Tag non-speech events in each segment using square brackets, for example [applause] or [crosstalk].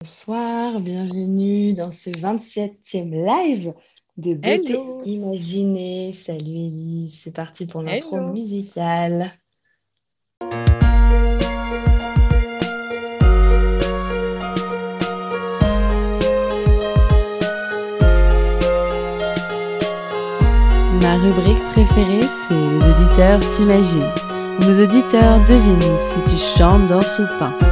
Bonsoir, bienvenue dans ce 27e live de Beauté Hello, Imaginée. Salut Elise, c'est parti pour l'intro musicale. Ma rubrique préférée, c'est Les auditeurs t'imaginent. Où nos auditeurs devinent si tu chantes, danses ou peins.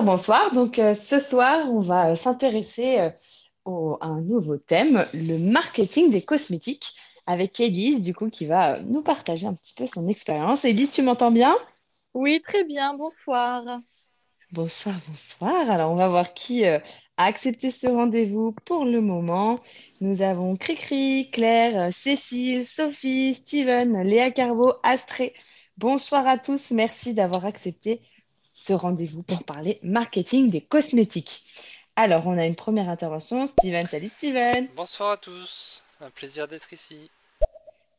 Bonsoir, bonsoir. Donc euh, ce soir, on va euh, s'intéresser euh, à un nouveau thème, le marketing des cosmétiques, avec Elise, du coup, qui va euh, nous partager un petit peu son expérience. Elise, tu m'entends bien? Oui, très bien, bonsoir. Bonsoir, bonsoir. Alors, on va voir qui a accepté ce rendez-vous pour le moment. Nous avons Cricri, Claire, Cécile, Sophie, Steven, Léa Carbo, Astrée. Bonsoir à tous. Merci d'avoir accepté ce rendez-vous pour parler marketing des cosmétiques. Alors, on a une première intervention. Steven, salut Steven. Bonsoir à tous, un plaisir d'être ici.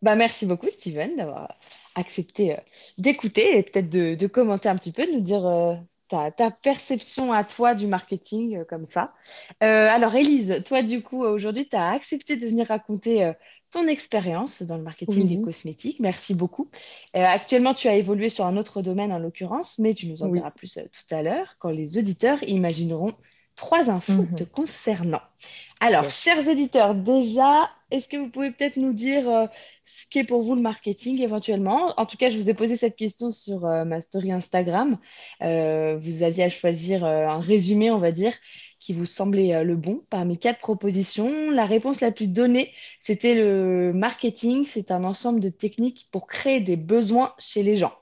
Bah, merci beaucoup, Steven, d'avoir accepté euh, d'écouter et peut-être de, de commenter un petit peu, de nous dire euh, ta, ta perception à toi du marketing euh, comme ça. Alors, Élise, toi, du coup, aujourd'hui, tu as accepté de venir raconter ton expérience dans le marketing des Oui, cosmétiques. Merci beaucoup. Euh, actuellement, tu as évolué sur un autre domaine, en l'occurrence, mais tu nous en oui. diras plus euh, tout à l'heure quand les auditeurs imagineront trois infos te Mhm. concernant. Alors, Yes. chers auditeurs, déjà, est-ce que vous pouvez peut-être nous dire euh, ce qu'est pour vous le marketing éventuellement? En tout cas, je vous ai posé cette question sur euh, ma story Instagram. Euh, vous aviez à choisir un résumé, on va dire, qui vous semblait euh, le bon parmi quatre propositions. La réponse la plus donnée, c'était le marketing, c'est un ensemble de techniques pour créer des besoins chez les gens.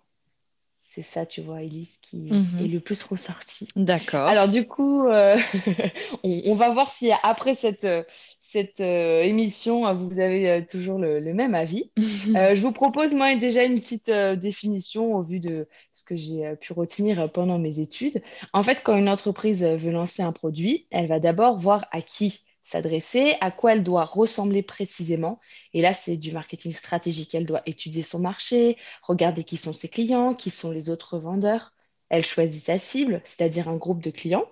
C'est ça, tu vois, Elise, qui est Mhm. le plus ressorti. D'accord. Alors du coup, euh, [laughs] on, on va voir si après cette, euh, cette euh, émission, euh, vous avez euh, toujours le, le même avis. [laughs] Euh, je vous propose, moi, déjà une petite définition au vu de ce que j'ai pu retenir pendant mes études. En fait, quand une entreprise veut lancer un produit, elle va d'abord voir à qui s'adresser, à quoi elle doit ressembler précisément. Et là, c'est du marketing stratégique. Elle doit étudier son marché, regarder qui sont ses clients, qui sont les autres vendeurs. Elle choisit sa cible, c'est-à-dire un groupe de clients,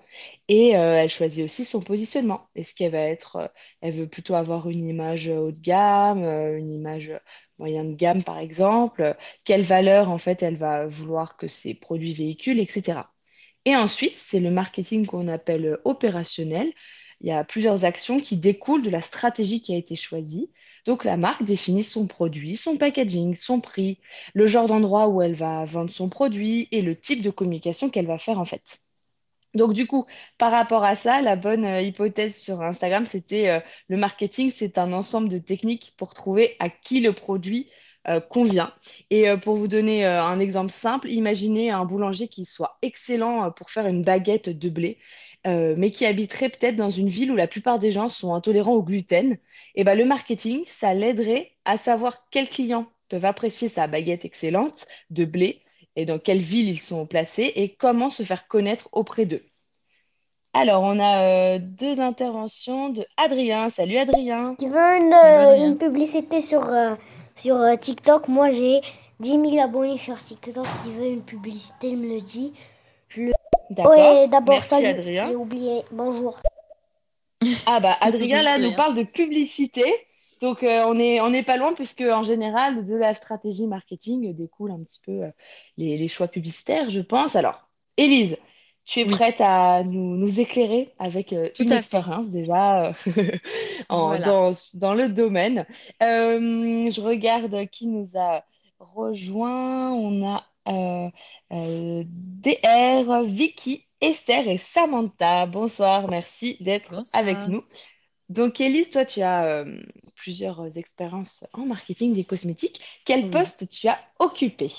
et euh, elle choisit aussi son positionnement. Est-ce qu'elle va être, euh, elle veut plutôt avoir une image haut de gamme, euh, une image moyen de gamme par exemple, euh, quelle valeur en fait elle va vouloir que ses produits véhiculent, etc. Et ensuite, c'est le marketing qu'on appelle euh, opérationnel. Il y a plusieurs actions qui découlent de la stratégie qui a été choisie. Donc la marque définit son produit, son packaging, son prix, le genre d'endroit où elle va vendre son produit et le type de communication qu'elle va faire en fait. Donc du coup, par rapport à ça, la bonne euh, hypothèse sur Instagram, c'était euh, le marketing, c'est un ensemble de techniques pour trouver à qui le produit euh, convient. Et pour vous donner un exemple simple, imaginez un boulanger qui soit excellent pour faire une baguette de blé, euh, mais qui habiterait peut-être dans une ville où la plupart des gens sont intolérants au gluten. Et ben, le marketing, ça l'aiderait à savoir quels clients peuvent apprécier sa baguette excellente de blé et dans quelle ville ils sont placés et comment se faire connaître auprès d'eux. Alors, on a euh, deux interventions de Adrien. Salut Adrien. Tu veux une, euh, une publicité sur, sur TikTok Moi, j'ai 10 000 abonnés sur TikTok. Qui veut une publicité, il me le dit. Je le... Ouais, d'abord, salut. Adrien. J'ai oublié. Bonjour. Ah bah [laughs] Adrien là nous parle de publicité. Donc euh, on est on n'est pas loin puisque en général de la stratégie marketing découle un petit peu euh, les, les choix publicitaires, je pense. Alors, Élise, tu es Oui. prête à nous, nous éclairer avec euh, Tout une à fait. expérience déjà euh, [laughs] en- Voilà. dans, dans le domaine. Euh, je regarde qui nous a rejoint. On a euh, euh, DR, Vicky, Esther et Samantha. Bonsoir, merci d'être avec nous. Donc, Élise, toi, tu as euh, plusieurs expériences en marketing des cosmétiques. Quel Oui. poste tu as occupé?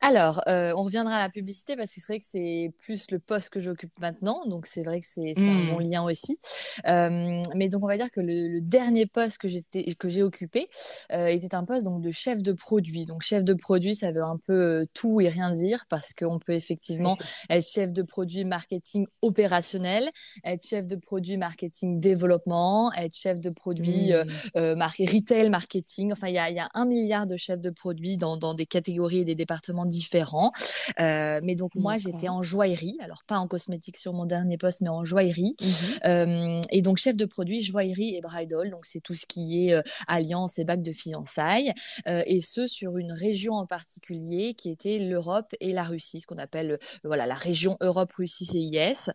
Alors, euh, on reviendra à la publicité parce que c'est vrai que c'est plus le poste que j'occupe maintenant, donc c'est vrai que c'est un bon Hmm. lien aussi. Euh, mais donc on va dire que le, le dernier poste que j'étais que j'ai occupé euh, était un poste donc de chef de produit. Donc chef de produit, ça veut un peu euh, tout et rien dire parce qu'on peut effectivement être chef de produit marketing opérationnel, être chef de produit marketing développement, être chef de produit mar- retail marketing. Enfin, il y a, il y a un milliard de chefs de produits dans, dans des catégories et des départements différents. Euh, mais donc, moi, j'étais en joaillerie. Alors, pas en cosmétique sur mon dernier poste, mais en joaillerie. Mhm. Euh, et donc, chef de produit, joaillerie et bridal. Donc, c'est tout ce qui est euh, alliance et bague de fiançailles. Et ce, sur une région en particulier qui était l'Europe et la Russie, ce qu'on appelle voilà, la région Europe-Russie CIS.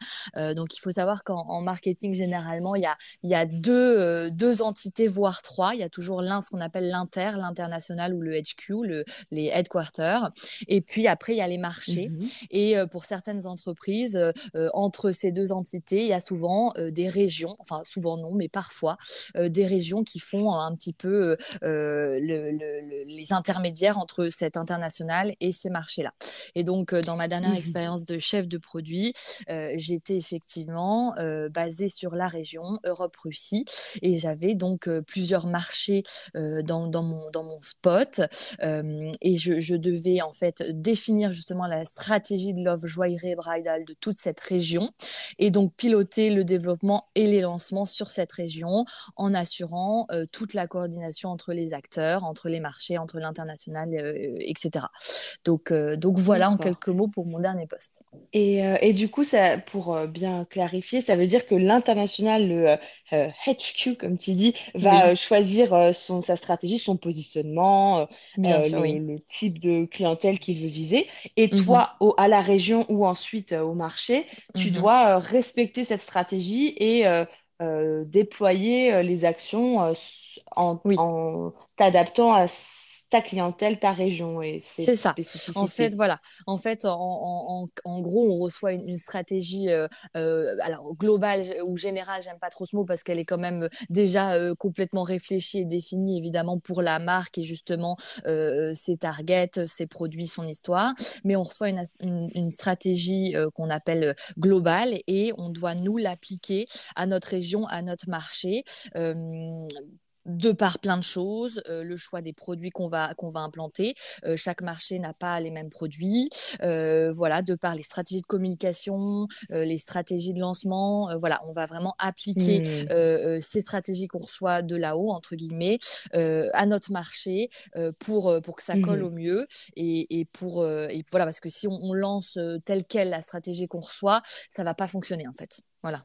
Donc, il faut savoir qu'en en marketing, généralement, il y a, il y a deux, deux entités, voire trois. Il y a toujours l'un, ce qu'on appelle l'inter, l'international ou le HQ, le, les headquarters. Et puis après, il y a les marchés. Mhm. Et euh, pour certaines entreprises, euh, euh, entre ces deux entités, il y a souvent euh, des régions, enfin souvent non, mais parfois, euh, des régions qui font un petit peu le- le- le- les intermédiaires entre cet international et ces marchés-là. Et donc, dans ma dernière Mhm. expérience de chef de produit, j'étais effectivement basée sur la région Europe-Russie et j'avais donc plusieurs marchés dans, dans, mon, dans mon spot et je, je devais en fait définir justement la stratégie de l'offre joaillerie et bridal de toute cette région et donc piloter le développement et les lancements sur cette région en assurant euh, toute la coordination entre les acteurs, entre les marchés, entre l'international, euh, etc. Donc, euh, donc voilà en quelques mots pour mon dernier poste. Et, euh, et du coup, ça, pour euh, bien clarifier, ça veut dire que l'international, le euh, euh, HQ, comme tu dis, va Oui, euh, choisir euh, son, sa stratégie, son positionnement, euh, bien euh, sûr, le, oui. le type de clientèle qu'il veut viser. Et Mhm, toi, au- à la région ou ensuite euh, au marché, tu mhm. dois euh, respecter cette stratégie et euh, déployer les actions en, Oui. en t'adaptant à ta clientèle, ta région et C'est ça. En fait, voilà. En fait, en, en, en, gros, on reçoit une, une stratégie, euh, euh, alors globale ou générale, j'aime pas trop ce mot parce qu'elle est quand même déjà euh, complètement réfléchie et définie évidemment pour la marque et justement euh, ses targets, ses produits, son histoire. Mais on reçoit une, une, une stratégie euh, qu'on appelle globale et on doit nous l'appliquer à notre région, à notre marché. De par plein de choses, euh, le choix des produits qu'on va qu'on va implanter. Euh, chaque marché n'a pas les mêmes produits. Euh, voilà, de par les stratégies de communication, euh, les stratégies de lancement. euh, voilà, on va vraiment appliquer euh, ces stratégies qu'on reçoit de là-haut entre guillemets euh, à notre marché euh, pour pour que ça colle Mhm. au mieux et, et pour euh, et voilà parce que si on, on lance telle quelle la stratégie qu'on reçoit, ça va pas fonctionner en fait. Voilà.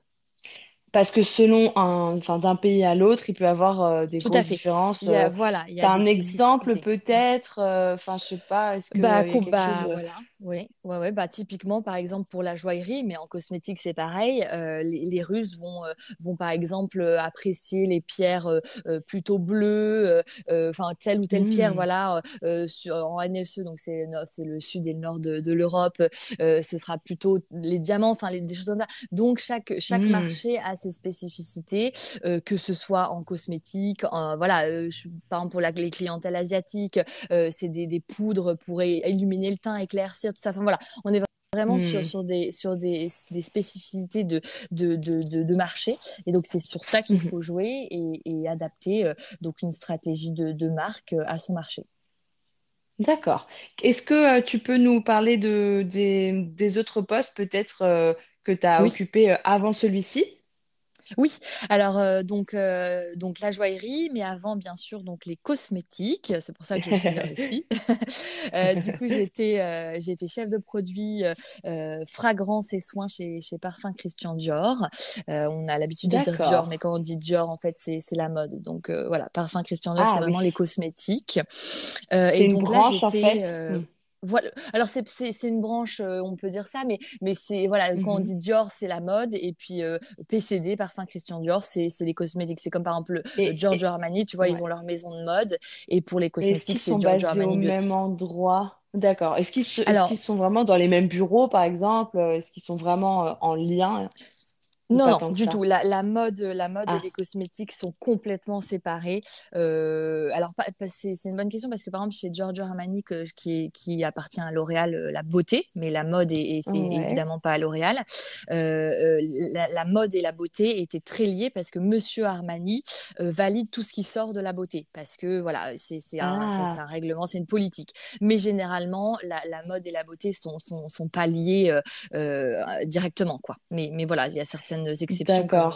Parce que selon un, enfin, d'un pays à l'autre, il peut y avoir euh, des Tout à fait. différences. Il y a Euh, voilà, il y a un exemple peut-être, euh, enfin, je sais pas, est-ce y Bah, a co- quelque bah chose. voilà, oui, ouais, ouais, bah typiquement par exemple pour la joaillerie, mais en cosmétique c'est pareil. euh, les, les Russes vont euh, vont par exemple euh, apprécier les pierres euh, euh, plutôt bleues, euh, enfin telle ou telle pierre, Hmm. voilà, sur, en NSE donc c'est c'est le sud et le nord de, de l'Europe, euh, ce sera plutôt les diamants, enfin des choses comme ça. Donc chaque chaque Hmm. marché a ses spécificités, euh, que ce soit en cosmétique, en- voilà, euh, je- par exemple pour la, les clientèles asiatiques euh, c'est des, des poudres pour illuminer le teint, éclaircir, ça. Enfin voilà, on est vraiment sur, Hmm. sur, des, sur des, des spécificités de, de, de, de, de marché. Et donc, c'est sur ça qu'il [laughs] faut jouer et, et adapter euh, donc une stratégie de, de marque euh, à son marché. D'accord. Est-ce que euh, tu peux nous parler de, des, des autres postes peut-être euh, que tu as Oui. occupés avant celui-ci? Oui, alors euh, donc euh, donc la joaillerie, mais avant bien sûr donc les cosmétiques. C'est pour ça que je suis là aussi. [laughs] [laughs] Euh, du coup j'étais euh, j'étais chef de produit euh, euh, fragrance et soins chez chez Parfum Christian Dior. Euh, on a l'habitude de dire Dior, mais quand on dit Dior en fait c'est c'est la mode. Donc euh, voilà, Parfum Christian Dior Ah c'est vraiment les cosmétiques. Euh, et une donc là en j'étais fait? euh. Voilà. Alors c'est une branche, euh, on peut dire ça, mais mais c'est voilà quand on Mhm. dit Dior c'est la mode et puis euh, PCD parfum Christian Dior c'est c'est les cosmétiques. C'est comme par exemple le Et, Giorgio et- Armani, tu vois ils ouais. ont leur maison de mode et pour les cosmétiques c'est sont Giorgio basés au Armani même endroit? D'accord. Est-ce qu'ils se- sont vraiment dans les mêmes bureaux, par exemple? Est-ce qu'ils sont vraiment euh, en lien? Non, non, du ça? tout. La, la mode, la mode et Ah, les cosmétiques sont complètement séparés. Euh, alors, c'est c'est une bonne question parce que par exemple chez Giorgio Armani, que- qui, appartient à L'Oréal, euh, la beauté, mais la mode est, est- est ouais. évidemment pas à L'Oréal. Euh, euh, la, la mode et la beauté étaient très liées parce que Monsieur Armani euh, valide tout ce qui sort de la beauté parce que voilà, c'est c'est un, c'est c'est Ah, un règlement, c'est une politique. Mais généralement, la, la mode et la beauté sont sont, sont pas liées directement quoi. Mais mais voilà, il y a certaines exceptions comme.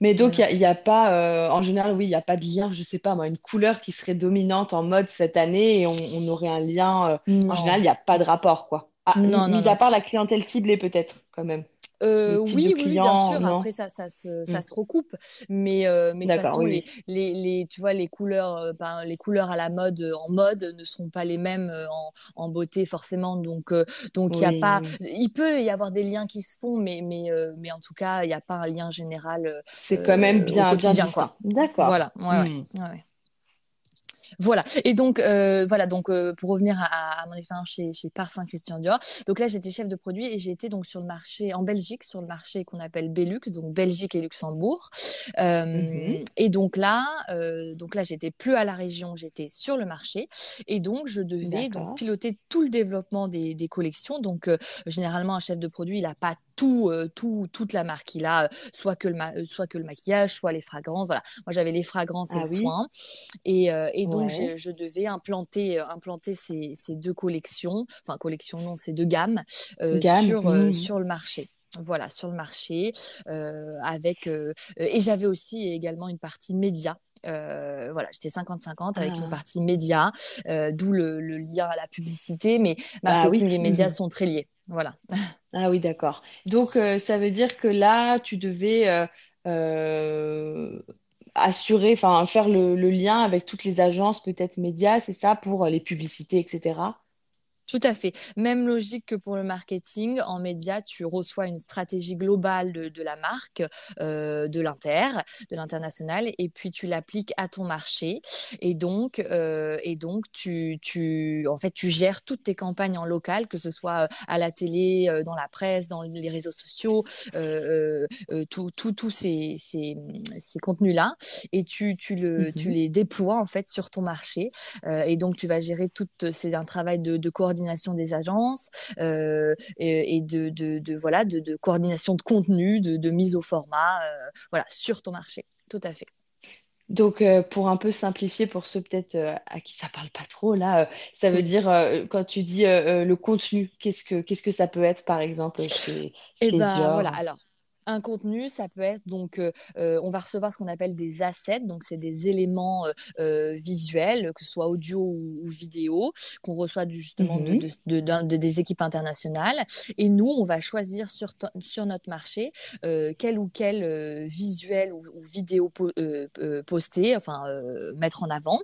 Mais donc, il Voilà. n'y a, il pas, euh, en général, oui, il n'y a pas de lien, je sais pas moi, une couleur qui serait dominante en mode cette année et on, on aurait un lien. euh, en général, il n'y a pas de rapport, quoi. Ah, non, non, mis à non. part la clientèle ciblée, peut-être, quand même. Euh, oui, oui, bien sûr. Après, ça, ça se, ça Hmm. se recoupe. Mais, euh, mais de toute façon, oui, les, les, les, tu vois, les couleurs, euh, ben, les couleurs à la mode, en mode, ne seront pas les mêmes en, en beauté, forcément. Donc, euh, donc, il y a pas, il peut y avoir des liens qui se font, mais, mais, mais en tout cas, il n'y a pas un lien général C'est quand même au bien, bien quotidien, quoi. D'accord. Voilà, ouais, ouais, ouais, ouais. Voilà. Et donc, euh, voilà. Donc, euh, pour revenir à, à mon expérience chez, chez Parfum Christian Dior. Donc là, j'étais chef de produit et j'ai été donc sur le marché en Belgique, sur le marché qu'on appelle Belux, donc Belgique et Luxembourg. Euh, Mhm. et donc là, euh, donc là, j'étais plus à la région, j'étais sur le marché et donc je devais donc piloter tout le développement des, des collections. Donc euh, généralement, un chef de produit, il a pas tout, euh, tout, toute la marque. Il a soit que le, ma- soit que le maquillage, soit les fragrances. Voilà. Moi, j'avais les fragrances et Ah le oui? soin. Et, euh, et donc, Ouais. je, je devais implanter, implanter ces, ces deux collections, enfin, collections, non, ces deux gammes euh, Gamme. sur, euh, Mhm. sur le marché. Voilà, sur le marché, euh, avec euh, et j'avais aussi également une partie média. Euh, voilà, j'étais 50-50 avec une Ah. partie média, euh, d'où le, le lien à la publicité, mais Ah oui. marketing et médias [laughs] sont très liés. Voilà. Ah oui, d'accord. Donc, euh, ça veut dire que là, tu devais assurer, enfin, faire le, le lien avec toutes les agences, peut-être médias, c'est ça, pour les publicités, etc. Tout à fait. Même logique que pour le marketing. En média, tu reçois une stratégie globale de, de la marque, euh, de l'inter, de l'international, et puis tu l'appliques à ton marché. Et donc, euh, et donc tu, tu, en fait, tu gères toutes tes campagnes en local, que ce soit euh, à la télé, euh, dans la presse, dans les réseaux sociaux, euh, euh, euh, tout, tout, tous ces, ces, ces contenus-là, et tu, tu le, tu Mhm. les déploies en fait sur ton marché. Euh, et donc, tu vas gérer tout, c'est un travail de, de coordination des agences euh, et, et de, de, de, voilà, de, de coordination de contenu, de, de mise au format, euh, voilà, sur ton marché. Tout à fait. Donc, euh, pour un peu simplifier, pour ceux peut-être euh, à qui ça parle pas trop, là, euh, ça veut dire, quand tu dis le contenu, qu'est-ce que, qu'est-ce que ça peut être, par exemple, chez, Et chez ben voilà, alors. Un contenu, ça peut être donc, euh, euh, on va recevoir ce qu'on appelle des assets, donc c'est des éléments euh, euh, visuels, que ce soit audio ou, ou vidéo, qu'on reçoit du, justement de, Mhm. de, de- des équipes internationales. Et nous, on va choisir sur, sur notre marché euh, quel ou quel euh, visuel ou, ou vidéo po- euh, euh, poster, enfin euh, mettre en avant,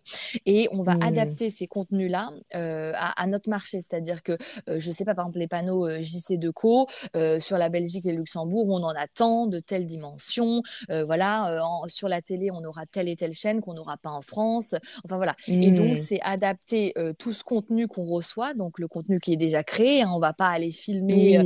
et on va Hmm. adapter ces contenus-là euh, à, à notre marché. C'est-à-dire que, euh, je sais pas, par exemple les panneaux JC Deco euh, sur la Belgique et le Luxembourg, on en a tant de telle dimension. Euh, voilà, euh, en- sur la télé, on aura telle et telle chaîne qu'on n'aura pas en France. Enfin voilà. Et donc, Hmm. c'est adapter euh, tout ce contenu qu'on reçoit, donc le contenu qui est déjà créé. Hein, on va pas aller filmer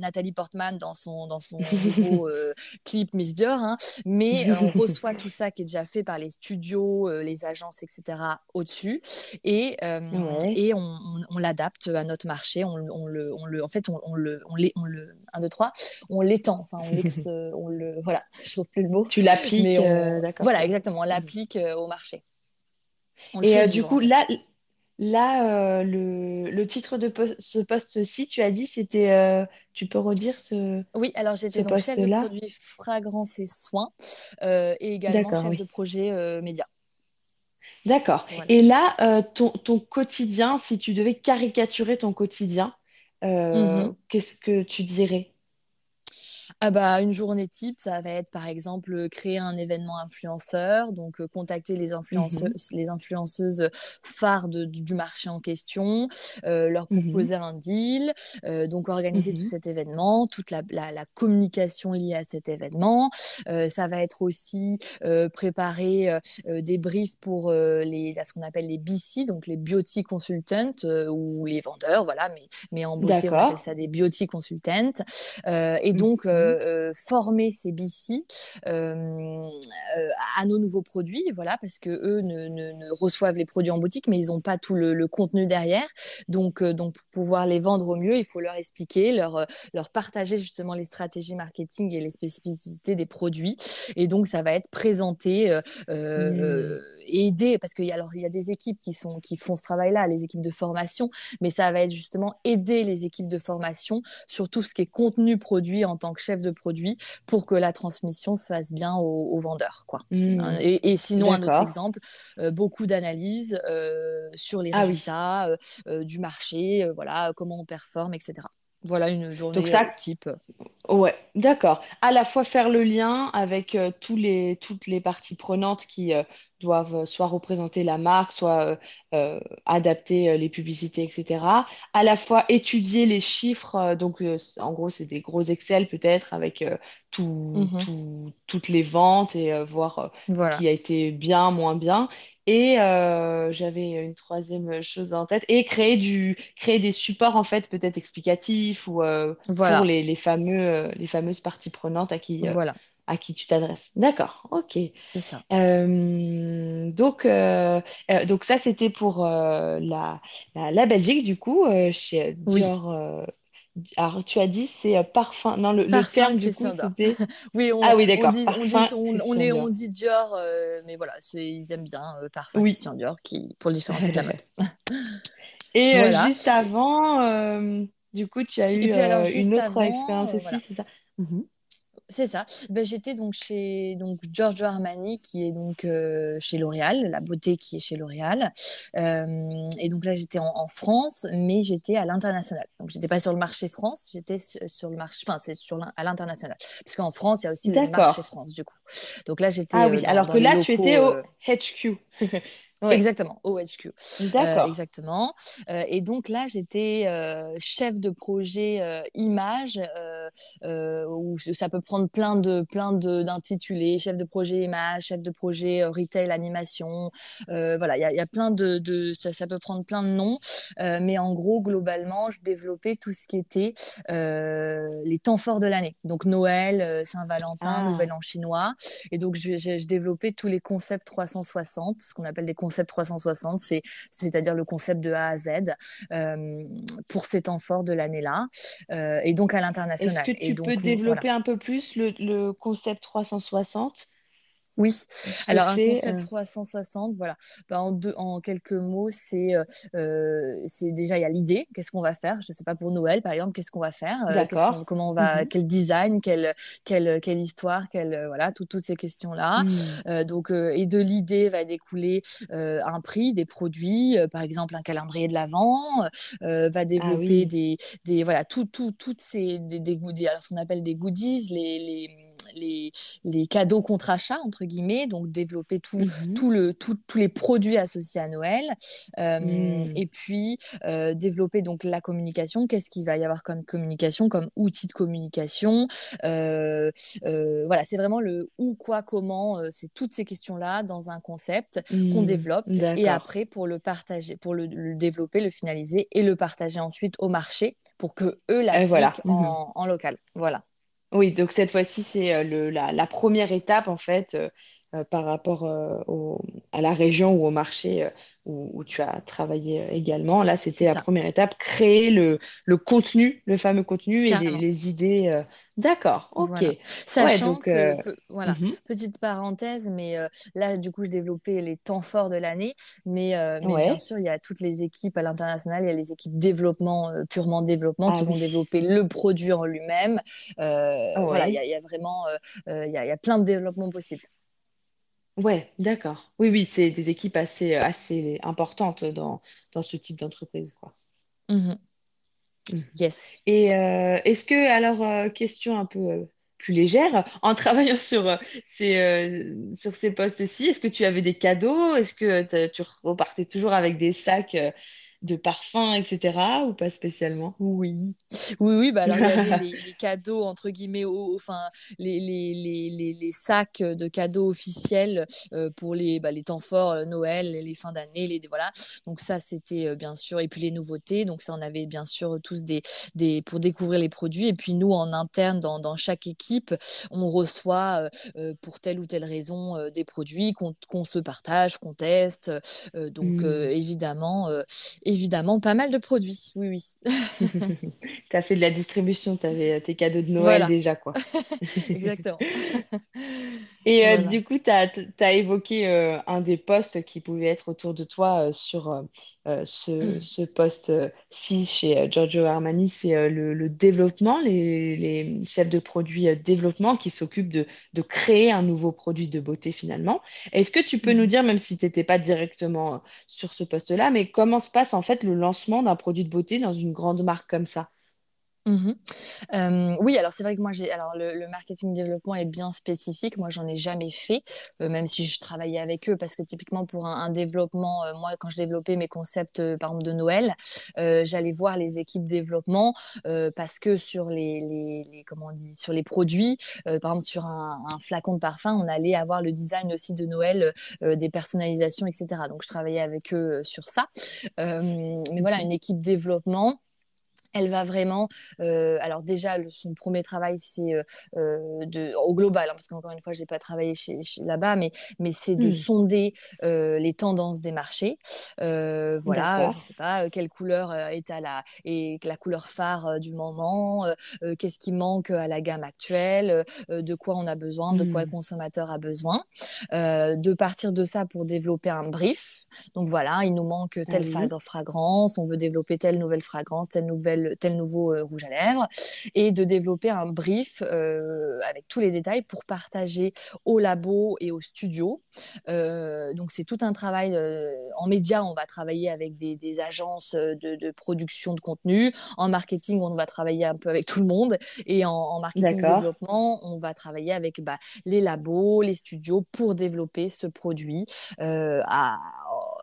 Nathalie Portman dans son dans son nouveau [laughs] clip Miss Dior, hein, mais on [laughs] reçoit tout ça qui est déjà fait par les studios, les agences, etc. au-dessus, et Ouais. et on, on, on l'adapte à notre marché. On, on le on le en fait on, on le on l'é- on le un deux trois, on l'étend. Enfin on [laughs] euh, on le voilà, je trouve plus le mot, Tu l'appliques, mais euh, on d'accord. voilà exactement, on l'applique euh, au marché. On Et euh, du en coup, fait. là, là euh, le, le titre de ce poste-ci, tu as dit, c'était, euh, tu peux redire ce, Oui, alors j'étais donc chef de produit fragrance et soins euh, et également D'accord, chef de projet euh, média. D'accord. Voilà. Et là, euh, ton, ton quotidien, si tu devais caricaturer ton quotidien, euh, Mhm. qu'est-ce que tu dirais? Ah bah, une journée type, ça va être par exemple euh, créer un événement influenceur, donc euh, contacter les influenceuses, Mhm, les influenceuses phares de- du marché en question, euh, leur mhm, proposer un deal, euh, donc organiser tout cet événement, toute la, la- la communication liée à cet événement. Euh, ça va être aussi euh, préparer des briefs pour euh, les, là, ce qu'on appelle les BC, donc les beauty consultants euh, ou les vendeurs, voilà, mais, mais en beauté, on appelle ça des beauty consultants. Euh, et donc, euh, euh, former ces BC euh, euh, à nos nouveaux produits, voilà, parce que eux ne, ne- ne reçoivent les produits en boutique, mais ils n'ont pas tout le, le contenu derrière. Donc, euh, donc, pour pouvoir les vendre au mieux, il faut leur expliquer, leur, leur partager justement les stratégies marketing et les spécificités des produits. Et donc, ça va être présenté, euh, euh, mhm. et aider, parce qu'il y a, alors, il y a des équipes qui, sont, qui font ce travail-là, les équipes de formation, mais ça va être justement aider les équipes de formation sur tout ce qui est contenu produit en tant que chef de produit pour que la transmission se fasse bien aux, vendeurs, quoi. Hein. Et, et sinon, un autre exemple, euh, beaucoup d'analyses euh, sur les Ah résultats euh, du marché, voilà, comment on performe, etc. Voilà une Donc journée euh, ça, type. Ouais, d'accord. À la fois faire le lien avec euh, tous les, toutes les parties prenantes qui euh, doivent euh, soit représenter la marque, soit euh, euh, adapter euh, les publicités, etc. À la fois étudier les chiffres, euh, donc euh, en gros c'est des gros Excel peut-être avec euh, tout, Mhm. tout- toutes les ventes et euh, voir euh, ce qui a été bien, moins bien. Et euh, j'avais une troisième chose en tête, et créer du, créer des supports en fait peut-être explicatifs ou euh, pour les, les fameux, euh, les fameuses parties prenantes à qui, euh, voilà, à qui tu t'adresses. D'accord, ok. c'est ça. Donc, donc ça, c'était pour la, la, la Belgique, du coup, chez Oui, Dior. Alors, tu as dit, c'est euh, parfum. Non, le, le parfum terme, du coup, c'était... [laughs] Oui, on, Ah oui, d'accord, on dit, parfum on, est, on Dior. dit Dior, euh, mais voilà, c'est- ils aiment bien euh, parfum Oui. Christian Dior qui, pour le différencier de la mode. [laughs] Et euh, juste avant, du coup, tu as eu alors une autre avant, expérience aussi, voilà. c'est ça? Mhm. C'est ça. Ben, j'étais donc chez donc Giorgio Armani qui est donc euh, chez L'Oréal, la beauté qui est chez L'Oréal. Euh, et donc là j'étais en, en France, mais j'étais à l'international. Donc j'étais pas sur le marché France, j'étais sur, sur le marché, enfin c'est sur à l'international. Parce qu'en France il y a aussi le marché. France du coup. Donc là j'étais Ah euh, oui, dans, alors dans que là, tu étais au euh, HQ. [laughs] Oui, Exactement, au HQ. Euh, exactement. Euh, et donc là, j'étais euh, chef de projet image, où ça peut prendre plein de plein de d'intitulés, chef de projet image, chef de projet retail animation. Voilà, il y a, il y a plein de, de ça, ça peut prendre plein de noms. Mais en gros, globalement, je développais tout ce qui était les temps forts de l'année. Donc Noël, Saint-Valentin, Ah, Nouvel An chinois. Et donc, je, je, je développais tous les concepts 360, ce qu'on appelle des concepts 360, c'est, c'est-à-dire le concept de A à Z, euh, pour ces temps forts de l'année-là, euh, et donc à est-ce l'international. que Et tu peux voilà. développer un peu plus le, le concept 360? Oui, alors un concept euh, 360, voilà. Ben, en deux, en quelques mots, c'est euh, c'est déjà il y a l'idée, qu'est-ce qu'on va faire? Je sais pas pour Noël par exemple, qu'est-ce qu'on va faire? Euh, comment on va, Mhm. quel design, quelle quelle quelle histoire, quelle voilà, tout- toutes ces questions-là. Hmm. Euh, donc euh, et de l'idée va découler euh, un prix, des produits, euh, par exemple un calendrier de l'Avent, euh, va Ah développer oui. des des voilà tout tout toutes ces des, des goodies, alors ce qu'on appelle des goodies, les les les, les cadeaux contre achat entre guillemets donc développer tout Mhm. tout le tout, tous les produits associés à Noël Euh, Hmm. et puis euh, développer donc la communication qu'est-ce qu'il va y avoir comme communication comme outil de communication? Euh, voilà c'est vraiment le où quoi comment c'est toutes ces questions là dans un concept qu'on Hmm. développe et après pour le partager pour le, le développer le finaliser et le partager ensuite au marché pour que eux Et voilà. l'appliquent Mhm. en, en local voilà Oui, donc cette fois-ci, c'est euh, la, première étape, en fait, euh, euh, par rapport à la région ou au marché où, où tu as travaillé également. Là, c'était la première étape, créer le, le contenu, le fameux contenu et les, idées. euh. D'accord, ok. Voilà. Ouais, Sachant donc... que, euh, pe- voilà, mhm. petite parenthèse, mais euh, là, du coup, je développais les temps forts de l'année, mais, euh, mais bien sûr, il y a toutes les équipes à l'international, il y a les équipes développement, euh, purement développement, Ah qui vont développer le produit en lui-même. Ah voilà, il y a, ouais. il y a vraiment, il y a, il y a plein de développements possibles. Ouais, d'accord. Oui, oui, c'est des équipes assez, assez importantes dans, dans ce type d'entreprise, quoi. Mhm. Mhm. Yes. Et euh, est-ce que, alors, euh, question un peu euh, plus légère. En [laughs] travaillant sur euh, ces, euh, sur ces postes-ci, est-ce que tu avais des cadeaux? Est-ce que t'as- tu repartais toujours avec des sacs euh, de parfums, etc. ou pas spécialement? Oui, oui, oui, bah alors il y avait [laughs] les, les cadeaux entre guillemets, au- enfin les, les, les, les, sacs de cadeaux officiels euh, pour les, bah, les temps forts, euh, Noël, les fins d'année, les voilà. Donc ça c'était euh, bien sûr et puis les nouveautés. Donc ça on avait bien sûr tous des des pour découvrir les produits et puis nous en interne dans dans chaque équipe on reçoit euh, euh, pour telle ou telle raison euh, des produits qu'on qu'on se partage, qu'on teste. Euh, donc euh, évidemment. Euh, Évidemment, pas mal de produits, oui, oui. [laughs] Tu as fait de la distribution, tu avais tes cadeaux de Noël Voilà, déjà, quoi. [laughs] exactement. [laughs] Et euh, du coup, tu as, évoqué euh, un des postes qui pouvait être autour de toi euh, sur euh, euh, ce, ce poste-ci chez euh, Giorgio Armani, c'est euh, le, le développement, les, les chefs de produits euh, développement qui s'occupent de, de créer un nouveau produit de beauté finalement. Est-ce que tu peux nous Mhm. dire, même si tu n'étais pas directement euh, sur ce poste-là, mais comment se passe en fait le lancement d'un produit de beauté dans une grande marque comme ça? Mhm. Euh, oui, alors c'est vrai que moi j'ai alors le, le marketing développement est bien spécifique. Moi, j'en ai jamais fait, euh, même si je travaillais avec eux, parce que typiquement pour un, un développement, euh, moi quand je développais mes concepts, euh, par exemple de Noël, euh, j'allais voir les équipes développement parce que sur les, les, les comment on dit sur les produits, par exemple sur un, un flacon de parfum, on allait avoir le design aussi de Noël, des personnalisations, etc. Donc je travaillais avec eux sur ça. Mais voilà, une équipe développement. Elle va vraiment, euh, alors déjà le- son premier travail c'est euh, euh, de au global, hein, parce qu'encore une fois j'ai pas travaillé chez, chez- là-bas, mais mais c'est de Hmm, sonder euh, les tendances des marchés. Voilà, je d'accord. sais pas quelle couleur est à la est la couleur phare du moment, qu'est-ce qui manque à la gamme actuelle, de quoi on a besoin, de quoi le Hmm, consommateur a besoin. De partir de ça pour développer un brief. Donc voilà, il nous manque telle fragrance, on veut développer telle nouvelle fragrance, telle nouvelle, tel nouveau euh, rouge à lèvres, et de développer un brief euh, avec tous les détails pour partager au labo et au studio. Euh, donc c'est tout un travail en média, on va travailler avec des, des agences de, de production de contenu. En marketing, on va travailler un peu avec tout le monde, et en, en marketing développement, on va travailler avec bah, les labos, les studios pour développer ce produit euh, à,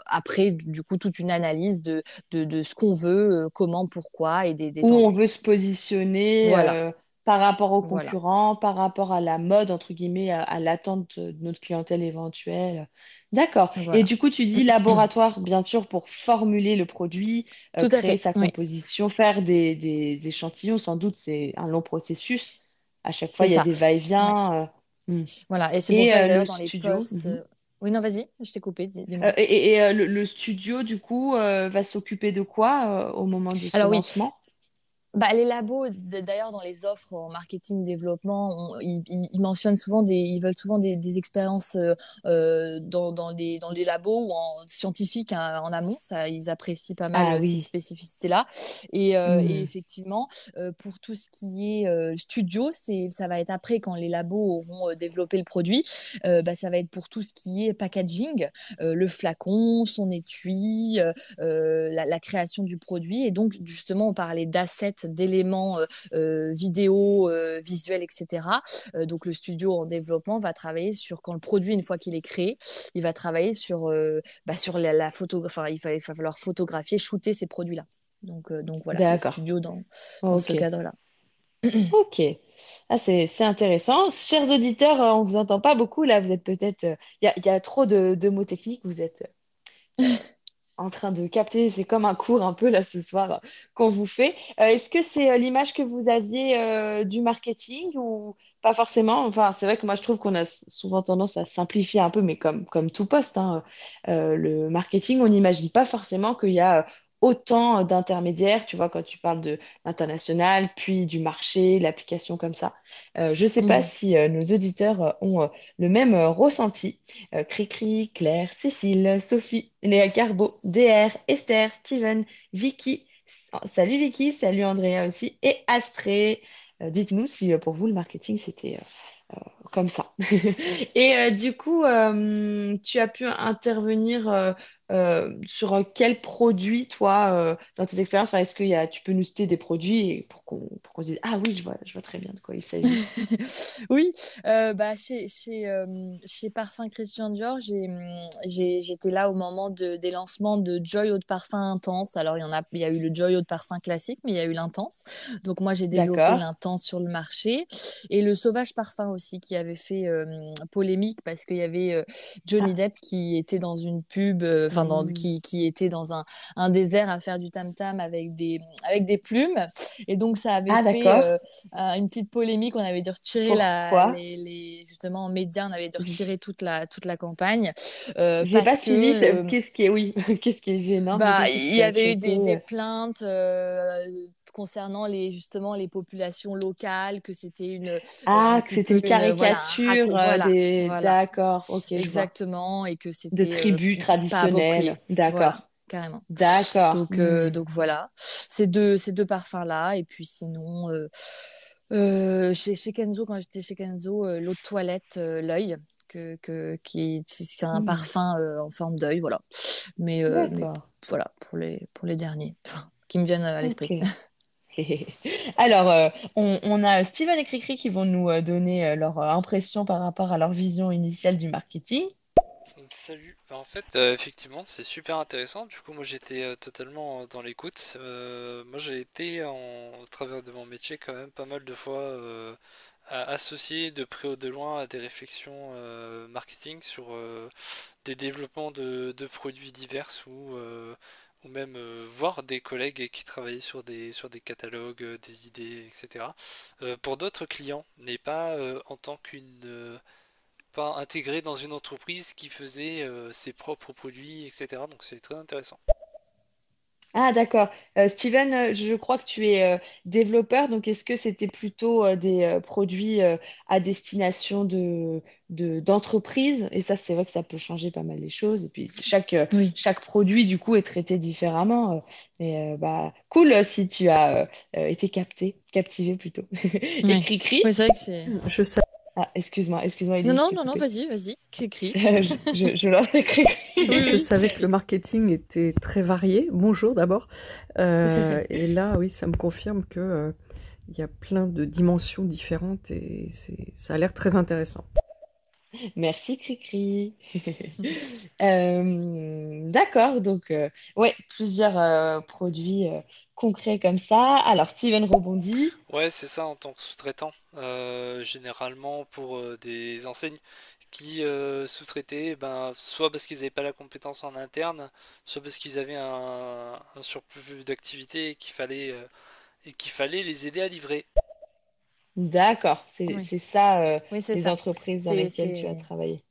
après, du coup, toute une analyse de, de, de ce qu'on veut, euh, comment, pourquoi et des, des où on veut se positionner Voilà, euh, par rapport aux voilà, concurrents, par rapport à la mode, entre guillemets, à, à l'attente de notre clientèle éventuelle. D'accord. Et du coup, tu dis [clears throat] laboratoire, bien sûr, pour formuler le produit, euh, Tout à créer fait, sa oui, composition, faire des, des échantillons, sans doute, c'est un long processus. À chaque fois, il y a ça. des Ouais. va-et-vient. euh, hmm. Voilà, et c'est pour ça que d'ailleurs, le dans les studio. postes. mhm. Oui, non, vas-y, je t'ai coupé, dis- Euh, et euh, le, le studio, du coup, euh, va s'occuper de quoi euh, au moment ce Alors oui? Bah, les labos, d'ailleurs, dans les offres en marketing développement, on- ils, mentionnent souvent des, ils veulent souvent des, des expériences euh, euh, dans, dans des, dans des labos ou en scientifiques hein, en amont. Ça, ils apprécient pas mal Ah euh, ces spécificités-là. Et, euh, et Hmm. effectivement, euh, pour tout ce qui est euh, studio, c'est, ça va être après quand les labos auront développé le produit. Euh, bah, ça va être pour tout ce qui est packaging, euh, le flacon, son étui, la, la création du produit. Et donc, justement, on parlait d'assets, d'éléments euh, euh, vidéo, euh, visuels, etc. Donc, le studio en développement va travailler sur, quand le produit, une fois qu'il est créé, il va travailler sur, bah, sur la, la photo, enfin, il va, il va falloir photographier, shooter ces produits-là. Donc, donc voilà, D'accord. studios dans, ce cadre-là. [clears throat] Ok. Ah, c'est, c'est intéressant. Chers auditeurs, on vous entend pas beaucoup là. Vous êtes peut-être. euh, Il y a, il y a trop de, de mots techniques. Vous êtes euh, [laughs] en train de capter. C'est comme un cours un peu là ce soir qu'on vous fait. Euh, est-ce que c'est euh, l'image que vous aviez euh, du marketing ou pas forcément? Enfin, c'est vrai que moi je trouve qu'on a souvent tendance à simplifier un peu, mais comme, comme tout poste, hein, le marketing, on n'imagine pas forcément qu'il y a autant d'intermédiaires. Tu vois, quand tu parles de l'international, puis du marché, l'application comme ça. Euh, je ne sais pas Mhm. si euh, nos auditeurs euh, ont le même ressenti. Cricri, Claire, Cécile, Sophie, Léa Carbo, DR, Esther, Steven, Vicky. Salut Vicky, salut Andrea aussi, et Astrée. Euh, dites-nous si pour vous le marketing c'était comme ça. [laughs] Et euh, du coup, euh, tu as pu intervenir euh, euh, sur euh, quel produit, toi, euh, dans tes expériences, enfin, est-ce que tu peux nous citer des produits pour qu'on se dise, ah oui, je vois, je vois très bien de quoi il s'agit. [laughs] Oui, euh, bah chez chez chez Parfum Christian Dior, j'étais là au moment de, des lancements de Joy Eau de Parfum Intense. Alors il y en a il y a eu le Joy Eau de Parfum classique, mais il y a eu l'Intense. Donc moi j'ai développé l'Intense sur le marché et le Sauvage Parfum aussi qui avait fait polémique parce qu'il y avait Johnny Ah. Depp qui était dans une pub, enfin dans Mm. qui qui était dans un un désert à faire du tam tam avec des avec des plumes et donc ça avait Ah, fait euh, euh, une petite polémique. On avait dû retirer la, Pourquoi? les, les- justement en médias, on avait dû retirer toute la, toute la campagne euh, J'ai pas suivi, le, qu'est-ce qui est, oui, [laughs] qu'est-ce qui est gênant, bah, il y avait eu des, des euh, plaintes euh, concernant les, justement les populations locales, que c'était une, euh, un Ah, que c'était une caricature euh, voilà, des... voilà, D'accord, ok, exactement, et que De c'était euh, tribus traditionnelles. D'accord, Voilà, carrément. d'accord. Donc, euh, Hmm. donc voilà, ces deux, ces deux parfums-là. Et puis sinon, euh, euh, chez, chez Kenzo, quand j'étais chez Kenzo, euh, l'eau de toilette, euh, l'œil, que, que, qui est, c'est un Hmm. parfum euh, en forme d'œil, voilà. Mais, euh, voilà, pour les, pour les derniers, enfin, [laughs] qui me viennent à l'esprit. [laughs] Alors, euh, on, a Steven et Cricri qui vont nous euh, donner euh, leur euh, impression par rapport à leur vision initiale du marketing. Salut. Bah, En fait, effectivement, c'est super intéressant. Du coup, moi, j'étais totalement dans l'écoute. Moi, j'ai été, au travers de mon métier, quand même pas mal de fois associé de près ou de loin à des réflexions marketing sur des développements de, de produits divers ou, ou même euh, voir des collègues qui travaillaient sur des, sur des catalogues, euh, des idées, etc. euh, pour d'autres clients, mais pas en tant qu'une pas intégré dans une entreprise qui faisait ses propres produits, etc. Donc c'est très intéressant. Ah, d'accord. Euh, Steven, euh, je crois que tu es euh, développeur, donc est-ce que c'était plutôt euh, des euh, produits euh, à destination de, de, d'entreprises? Et ça, c'est vrai que ça peut changer pas mal les choses. Et puis, chaque, euh, Oui. chaque produit, du coup, est traité différemment. euh. Mais euh, bah, cool euh, si tu as euh, euh, été capté, captivé plutôt. Et [laughs] Ouais. Cricri? Oui, c'est vrai que c'est. Je Ah, excuse-moi, excuse-moi, Non, Elise, non, je non, non, vas-y, vas-y, qu'écris. [laughs] Je, je lance Cricri. [laughs] Oui, je oui. savais que le marketing était très varié. Bonjour d'abord. Euh, et là, oui, ça me confirme que euh, il y a plein de dimensions différentes et c'est, ça a l'air très intéressant. [laughs] Merci Cricri. [laughs] Euh, d'accord, donc euh, ouais, plusieurs euh, produits concrets comme ça. Alors Steven rebondit. Ouais, c'est ça en tant que sous-traitant. Généralement pour des enseignes qui sous-traitaient, ben, soit parce qu'ils n'avaient pas la compétence en interne, soit parce qu'ils avaient un, surplus d'activité et qu'il fallait, et qu'il fallait les aider à livrer. D'accord, c'est Oui, c'est ça euh, oui, c'est les ça. entreprises dans lesquelles tu as travaillé.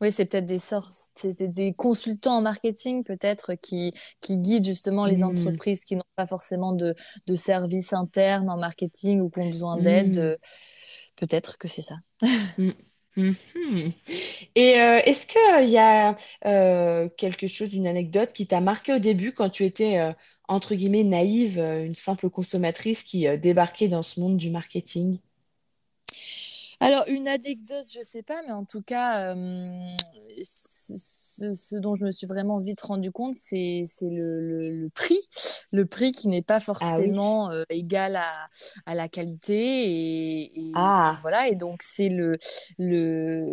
Oui, c'est peut-être des sortes, c'était des consultants en marketing peut-être qui, qui guident justement les Hmm, entreprises qui n'ont pas forcément de, de service interne en marketing ou qui ont besoin d'aide. hmm, euh, Peut-être que c'est ça. mhm. Et euh, est-ce qu'il y a euh, quelque chose, une anecdote qui t'a marqué au début quand tu étais, entre guillemets, naïve, euh, une simple consommatrice qui euh, débarquait dans ce monde du marketing? Alors, une anecdote, je sais pas, mais en tout cas, euh, ce, dont je me suis vraiment vite rendu compte, c'est, le, le, le prix. Le prix qui n'est pas Ah oui. forcément euh, égal à, à la qualité. Et, Ah, voilà, et donc c'est le, le,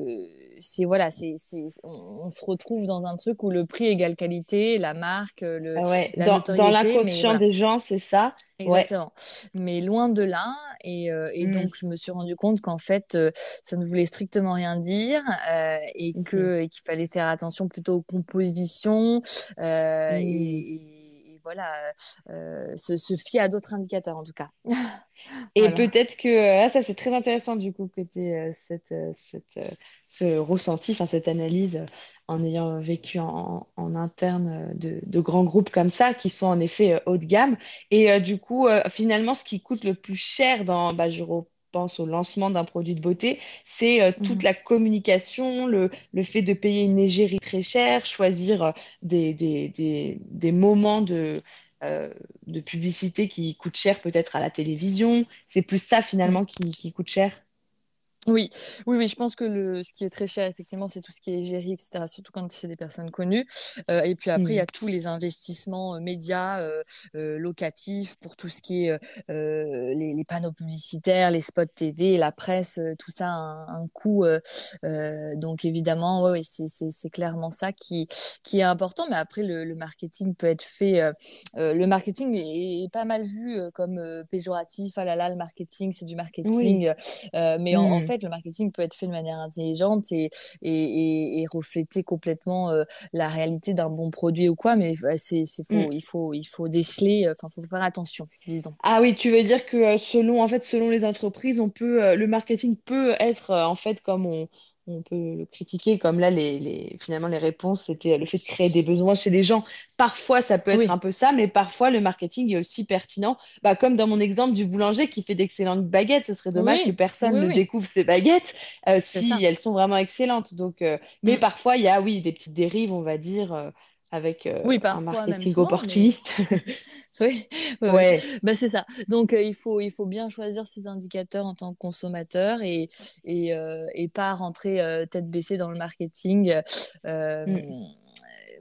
c'est, voilà, c'est, on, on se retrouve dans un truc où le prix égale qualité, la marque, le, ah ouais, la dans, notoriété, l'inconscient voilà. des gens, c'est ça? Ouais. Exactement. Mais loin de là. Et, euh, et Hmm, donc, je me suis rendu compte qu'en fait, euh, ça ne voulait strictement rien dire euh, et que, qu'il fallait faire attention plutôt aux compositions euh, et, et- et voilà, euh, se, se fier à d'autres indicateurs en tout cas. [laughs] Et Voilà. peut-être que euh, ah, ça c'est très intéressant du coup que tu aies cette, euh, cette, euh, ce ressenti, enfin cette analyse en ayant vécu en, en interne de, de grands groupes comme ça qui sont en effet haut de gamme. Et du coup, finalement, ce qui coûte le plus cher dans, bah, je repense au lancement d'un produit de beauté, c'est euh, toute Mhm. la communication, le, le fait de payer une égérie très chère, choisir euh, des, des, des, des moments de euh, de publicité qui coûte cher peut-être à la télévision. C'est plus ça finalement qui, qui coûte cher. Oui, oui, oui, je pense que le, ce qui est très cher, effectivement, c'est tout ce qui est égérie, etc., surtout quand c'est des personnes connues. Euh, et puis après, il y Hmm. a tous les investissements euh, médias, euh, euh, locatifs, pour tout ce qui est euh, les, les panneaux publicitaires, les spots TV, la presse, euh, tout ça a un, un coût. euh, euh, donc évidemment, ouais, ouais, c'est, c'est, c'est clairement ça qui, qui est important. Mais après, le, le marketing peut être fait. euh, euh, le marketing est, est pas mal vu euh, comme euh, péjoratif. Ah là là, le marketing, c'est du marketing. Euh, mais en, en Hmm. Fait, le marketing peut être fait de manière intelligente et, et, et, et refléter complètement euh, la réalité d'un bon produit ou quoi. Mais euh, c'est, faut, il faut, il faut déceler. euh, Enfin, faut faire attention, disons. Ah oui, tu veux dire que euh, selon, en fait, selon les entreprises, on peut, le marketing peut être, en fait, comme on, on peut le critiquer, comme là, les, les, finalement, les réponses, c'était le fait de créer des besoins chez les gens. Parfois, ça peut être un peu ça, mais parfois, le marketing est aussi pertinent. Bah, comme dans mon exemple du boulanger qui fait d'excellentes baguettes, ce serait dommage que personne oui, ne découvre ses baguettes euh, si ça. elles sont vraiment excellentes. Donc, euh, mais Mm. parfois, il y a, oui, des petites dérives, on va dire, euh, avec euh, Oui, un parfois, marketing souvent, opportuniste. oui, oui, oui. Ouais. Bah, c'est ça. Donc, euh, il faut, il faut bien choisir ses indicateurs en tant que consommateur et, et, euh, et pas rentrer tête baissée dans le marketing. Mm.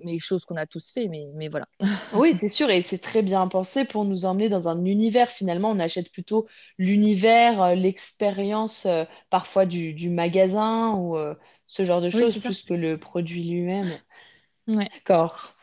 mais chose qu'on a tous fait, mais, mais voilà. [laughs] Oui, c'est sûr, et c'est très bien pensé pour nous emmener dans un univers. Finalement, on achète plutôt l'univers, l'expérience, parfois du, du magasin ou ce genre de choses, ça. plus que le produit lui-même. Ouais, D'accord.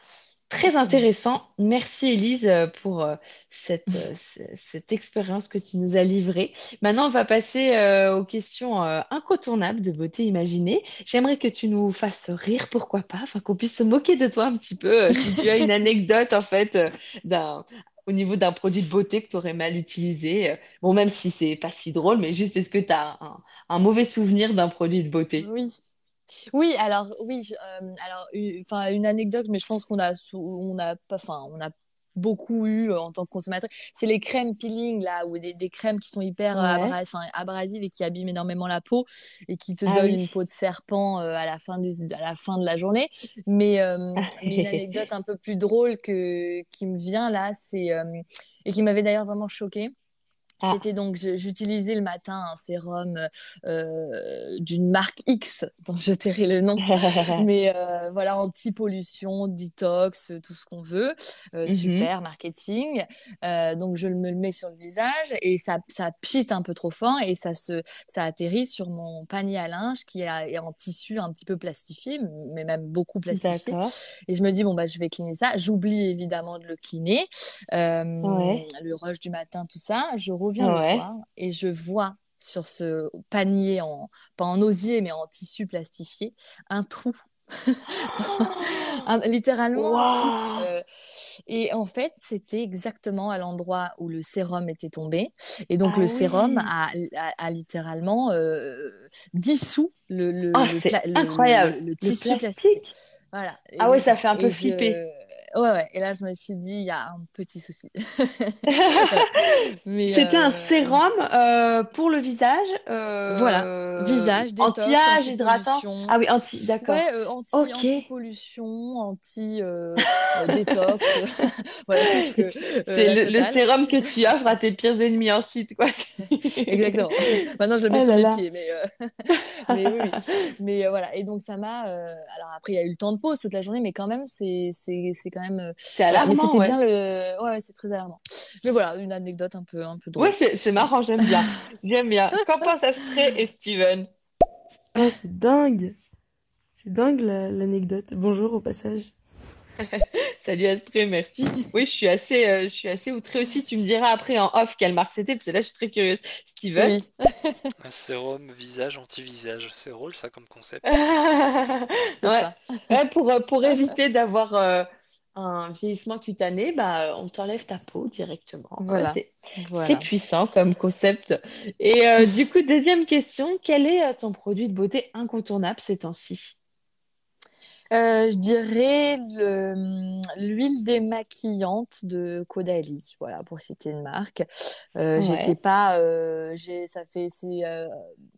Très intéressant. Merci Elise euh, pour euh, cette, euh, [laughs] ce- cette expérience que tu nous as livrée. Maintenant, on va passer euh, aux questions incontournables de beauté imaginée. J'aimerais que tu nous fasses rire, pourquoi pas, enfin qu'on puisse se moquer de toi un petit peu, si tu as une anecdote en fait d'un, au niveau d'un produit de beauté que tu aurais mal utilisé. Bon, même si c'est pas si drôle, mais juste est-ce que tu as un, un mauvais souvenir d'un produit de beauté? Oui. Oui, alors oui, je- euh, alors une, enfin une anecdote, mais je pense qu'on a on a pas, enfin on a beaucoup eu en tant que consommateur. C'est les crèmes peeling là, ou des, des crèmes qui sont hyper euh, Ouais. abra- enfin, abrasives et qui abîment énormément la peau et qui te Ah donnent oui. une peau de serpent euh, à la fin du, à la fin de la journée. Mais euh, mais une [laughs] anecdote un peu plus drôle que qui me vient là, c'est et qui m'avait d'ailleurs vraiment choquée. Ah. C'était donc, j'utilisais le matin un sérum euh, d'une marque X, dont je tairai le nom, [laughs] mais euh, voilà, anti-pollution, détox, tout ce qu'on veut. Euh, Mhm. super marketing. Donc, je me le mets sur le visage et ça, ça pchite un peu trop fort et ça, se, ça atterrit sur mon panier à linge qui est en tissu un petit peu plastifié, mais même beaucoup plastifié. Et je me dis, bon, bah, je vais cleaner ça. J'oublie évidemment de le cleaner. Ouais. le rush du matin, tout ça. Je reviens le soir et je vois sur ce panier en, pas en osier, mais en tissu plastifié, un trou. [laughs] Un- littéralement un trou. Euh, et en fait, c'était exactement à l'endroit où le sérum était tombé. Et donc, Ah le sérum a, a, a littéralement euh, dissous le, le, Oh, le, le, tissu plastifié. plastique? Voilà, Ah ouais, ça fait un peu flipper. je... Ouais, ouais. Et là, je me suis dit, il y a un petit souci. [laughs] Voilà. C'était un euh, sérum euh, pour le visage, voilà, euh, visage, détox, anti-âge, hydratant. anti-pollution. Ah oui, anti, d'accord. Ouais, anti, Ok. anti-pollution, anti, euh, euh, détox, [laughs] voilà, tout ce que, [laughs] C'est le, sérum que tu offres à tes pires ennemis ensuite, quoi. Exactement. Maintenant, je le mets Oh sur là mes là. pieds, mais, mais oui, oui. Mais voilà. Et donc, ça m'a. Alors, après, il y a eu le temps de pause toute la journée, mais quand même, c'est, c'est, c'est quand même. euh, C'est Voilà. Mais alarmant, c'était ouais. bien le. Ouais, ouais, c'est très alarmant. Mais voilà, une anecdote un peu, un peu Ouais, drôle. c'est c'est marrant, j'aime bien. J'aime bien. Qu'en pense Astrée et Steven? Oh, c'est dingue. C'est dingue la- l'anecdote. Bonjour au passage. [laughs] Salut Astrée, merci. Oui, je suis assez, euh, je suis assez outrée aussi. Tu me diras après en off quelle marque c'était, parce que là, je suis très curieuse. Steven? Oui. Un sérum visage anti-visage. C'est drôle ça comme concept. [laughs] Ouais. ça. Ouais, pour, euh, pour éviter d'avoir euh, un vieillissement cutané, bah, on t'enlève ta peau directement. Voilà. c'est, c'est Voilà. puissant comme concept. Et euh, du coup, deuxième question, quel est euh, ton produit de beauté incontournable ces temps-ci? Euh, je dirais le, hum, l'huile démaquillante de Caudalie, voilà, pour citer une marque. Euh, j'étais pas, euh, j'ai, ça fait, c'est, euh,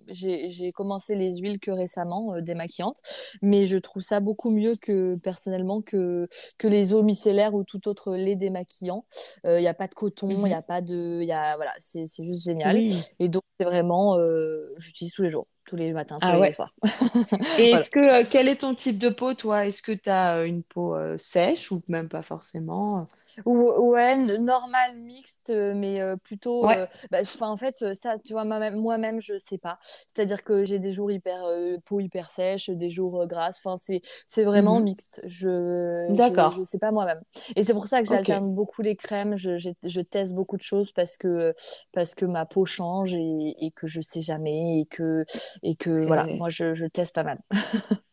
j'ai, j'ai commencé les huiles que récemment, euh, démaquillantes, mais je trouve ça beaucoup mieux que, personnellement, que, que les eaux micellaires ou tout autre lait démaquillant. Il n'y a pas de coton, il n'y Mhm. a pas de, il y a, voilà, c'est, c'est juste génial. Et donc, c'est vraiment, euh, j'utilise tous les jours, tous les matins, tous Ah les ouais. soirs. Et [laughs] Voilà. est-ce que euh, quel est ton type de peau, toi? Est-ce que tu as une peau euh, sèche ou même pas forcément? Ou- Ouais, normal, mixte, euh, mais euh, plutôt. Ouais. euh, bah, en fait, ça, tu vois, moi-même, moi-même, je sais pas. C'est-à-dire que j'ai des jours hyper euh, peau hyper sèche, des jours grasses. Enfin, c'est c'est vraiment Mhm. mixte. Je je D'accord. je sais pas moi-même. Et c'est pour ça que j'alterne beaucoup les crèmes. Je, je teste beaucoup de choses parce que parce que ma peau change et, et que je sais jamais et que et que voilà. Moi, je, je teste pas mal.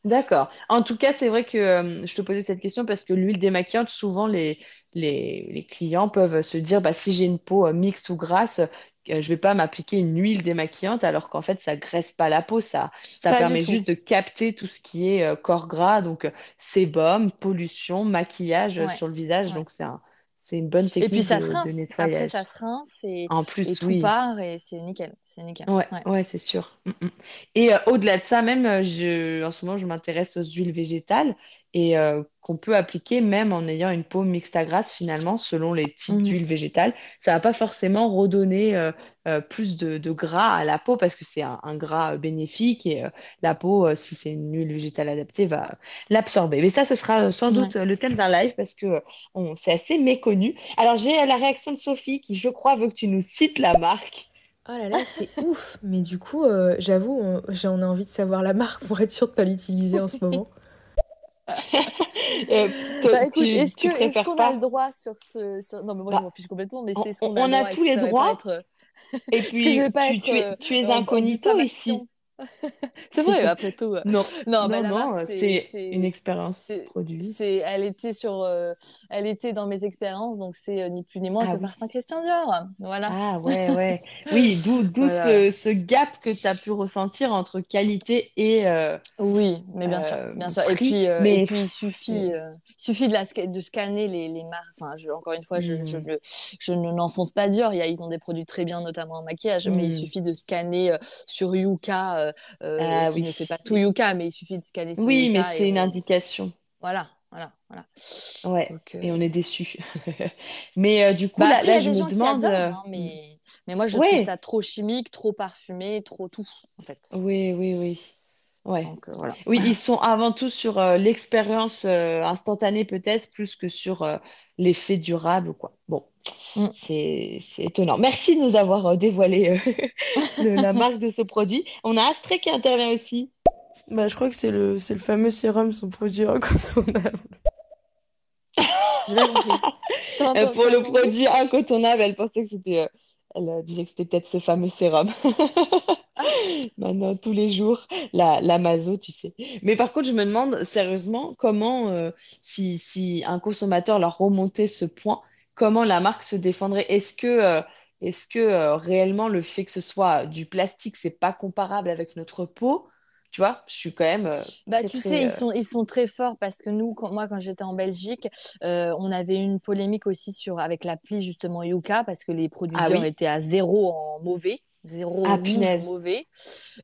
D'accord. En tout cas, c'est vrai que je te posais cette question parce que l'huile démaquillante, souvent les, les, les clients peuvent se dire, bah, si j'ai une peau euh, mixte ou grasse, euh, je vais pas m'appliquer une huile démaquillante alors qu'en fait, ça graisse pas la peau. Ça, ça Pas du permet tout. juste de capter tout ce qui est euh, corps gras, donc sébum, pollution, maquillage Ouais, sur le visage. ouais. Donc, c'est un, c'est une bonne Et puis technique ça de, se de rince. Après, nettoyage. ça se rince et, En et plus, tout oui. part et c'est nickel. C'est nickel. Ouais, Ouais. ouais, c'est sûr. Mm, mm. Et euh, au-delà de ça, même, je, en ce moment, je m'intéresse aux huiles végétales et euh, qu'on peut appliquer même en ayant une peau mixte à grasse, finalement, selon les types Mhm. d'huiles végétales. Ça va pas forcément redonner euh, euh, plus de, de gras à la peau parce que c'est un, un gras bénéfique et la peau, si c'est une huile végétale adaptée, va l'absorber. Mais ça, ce sera sans doute le thème d'un live parce que on, c'est assez méconnu. Alors, j'ai la réaction de Sophie qui, je crois, veut que tu nous cites la marque. Oh là là, c'est [laughs] ouf. Mais du coup, j'avoue, on, j'en ai envie de savoir la marque pour être sûre de pas l'utiliser en ce moment. [laughs] [laughs] Euh, Bah écoute, est-ce qu'on a le droit sur ce sur... Non mais moi je Bah, m'en fiche complètement, mais c'est ce qu'on on- a on le a droit. Tous les droits être euh, et [laughs] que je vais puis pas tu, être tu es, euh, tu es en incognito ici. [laughs] C'est vrai, après tout. [laughs] Non, Non, non, euh, c'est une expérience produit. c'est elle était sur euh, elle était dans mes expériences donc c'est euh, ni plus ni moins Ah que oui. parfum Christian Dior. Voilà. Ah ouais, [laughs] ouais. Oui, d'où Voilà. ce, ce gap que tu as pu ressentir entre qualité et euh, Oui, mais bien sûr, bien sûr. Et puis, et puis il suffit, suffit de, la, de scanner les, les marques. Enfin, je, encore une fois, je, je, Hmm, ne- je ne n'enfonce pas Dior. Il y a, ils ont des produits très bien, notamment en maquillage, mais il hmm. suffit de scanner sur Yuka, euh, euh, Ah qui oui. ne fait pas tout Yuka, mais il suffit de scanner sur Oui, mais et c'est une on, indication. voilà, voilà, voilà. Ouais, Donc, et on euh, est déçus. [laughs] Mais euh, du coup, bah là, après, là, je me demande... adorent, hein, mais, mais moi, je trouve ça trop chimique, trop parfumé, trop tout, en fait. oui, oui, oui. Ouais. Donc, euh, voilà. Oui, ils sont avant tout sur l'expérience instantanée peut-être plus que sur l'effet durable ou quoi. Bon, Mm. c'est c'est étonnant. Merci de nous avoir euh, dévoilé euh, [laughs] le- la marque de ce produit. On a Astrée qui intervient aussi. Bah, je crois que c'est le, c'est le fameux sérum, son produit [laughs] incontournable. J'ai bien compris. [laughs] T'as Euh, pour le produit incontournable, elle pensait que c'était... elle euh, disait que c'était peut-être ce fameux sérum. [laughs] Maintenant, tous les jours, la, la maso, tu sais. Mais par contre, je me demande sérieusement comment, euh, si, si un consommateur leur remontait ce point, comment la marque se défendrait. Est-ce que, euh, est-ce que euh, réellement le fait que ce soit du plastique, c'est pas comparable avec notre peau? Tu vois, je suis quand même euh, Bah, tu sais, ils euh, sont, ils sont très forts parce que nous, quand, moi, quand j'étais en Belgique, euh, on avait une polémique aussi sur, avec l'appli, justement, Yuka, parce que les produits Ah oui? étaient à zéro en mauvais, zéro Ah, rouge mauvais.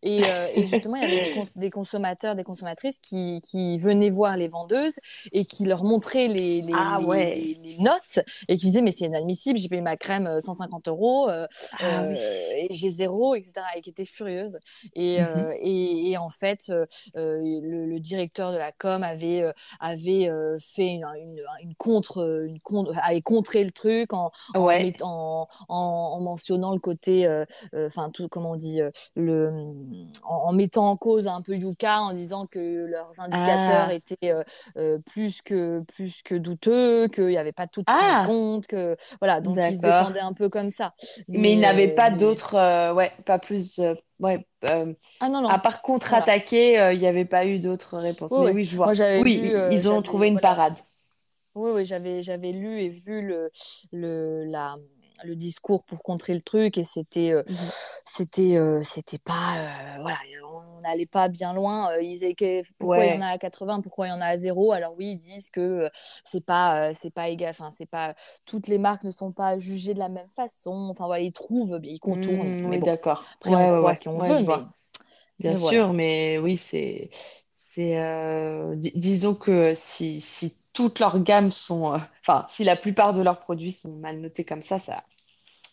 Et, euh, et [laughs] justement, il y avait des, cons- des consommateurs, des consommatrices qui, qui venaient voir les vendeuses et qui leur montraient les, les, Ah les, ouais. les, les notes et qui disaient, mais c'est inadmissible, j'ai payé ma crème euh, 150 euros, euh, Ah oui. euh, et j'ai zéro, etc. Et qui étaient furieuses. Et, euh, et, et en fait, euh, euh, le, le directeur de la com avait, euh, avait euh, fait une, une, une contre, une contre, avait contré le truc en, en, Ouais. en, en, en mentionnant le côté, euh, euh, enfin, tout, comment on dit, euh, le, en, en mettant en cause un peu Yuka, en disant que leurs indicateurs Ah. étaient euh, euh, plus que, plus que douteux, qu'il n'y avait pas tout Ah, compte, que, voilà, donc ils se défendaient un peu comme ça. Mais il Mais, n'avait euh, pas mais, d'autres, euh, ouais, pas plus, ouais, ah non, à non, part voilà. contre-attaquer, il n'y avait pas eu d'autres réponses. Oui, Mais oui. oui, je vois. Oui, vu, ils ont trouvé une voilà. parade. Oui, oui, j'avais, j'avais lu et vu le, le, la, le discours pour contrer le truc et c'était euh, Mhm. c'était euh, c'était pas euh, voilà on n'allait pas bien loin ils disaient que pourquoi il y en a à 80 pourquoi il y en a à zéro? Alors oui ils disent que c'est pas c'est pas égal enfin c'est pas toutes les marques ne sont pas jugées de la même façon enfin voilà ils trouvent ils contournent Hmm, mais bon d'accord. après Ouais, on ouais, croit ouais. qui on Ouais, veut je mais vois. Bien mais voilà sûr, mais oui, c'est, c'est, di- disons que si, si toutes leurs gammes sont, euh, enfin, si la plupart de leurs produits sont mal notés comme ça, ça,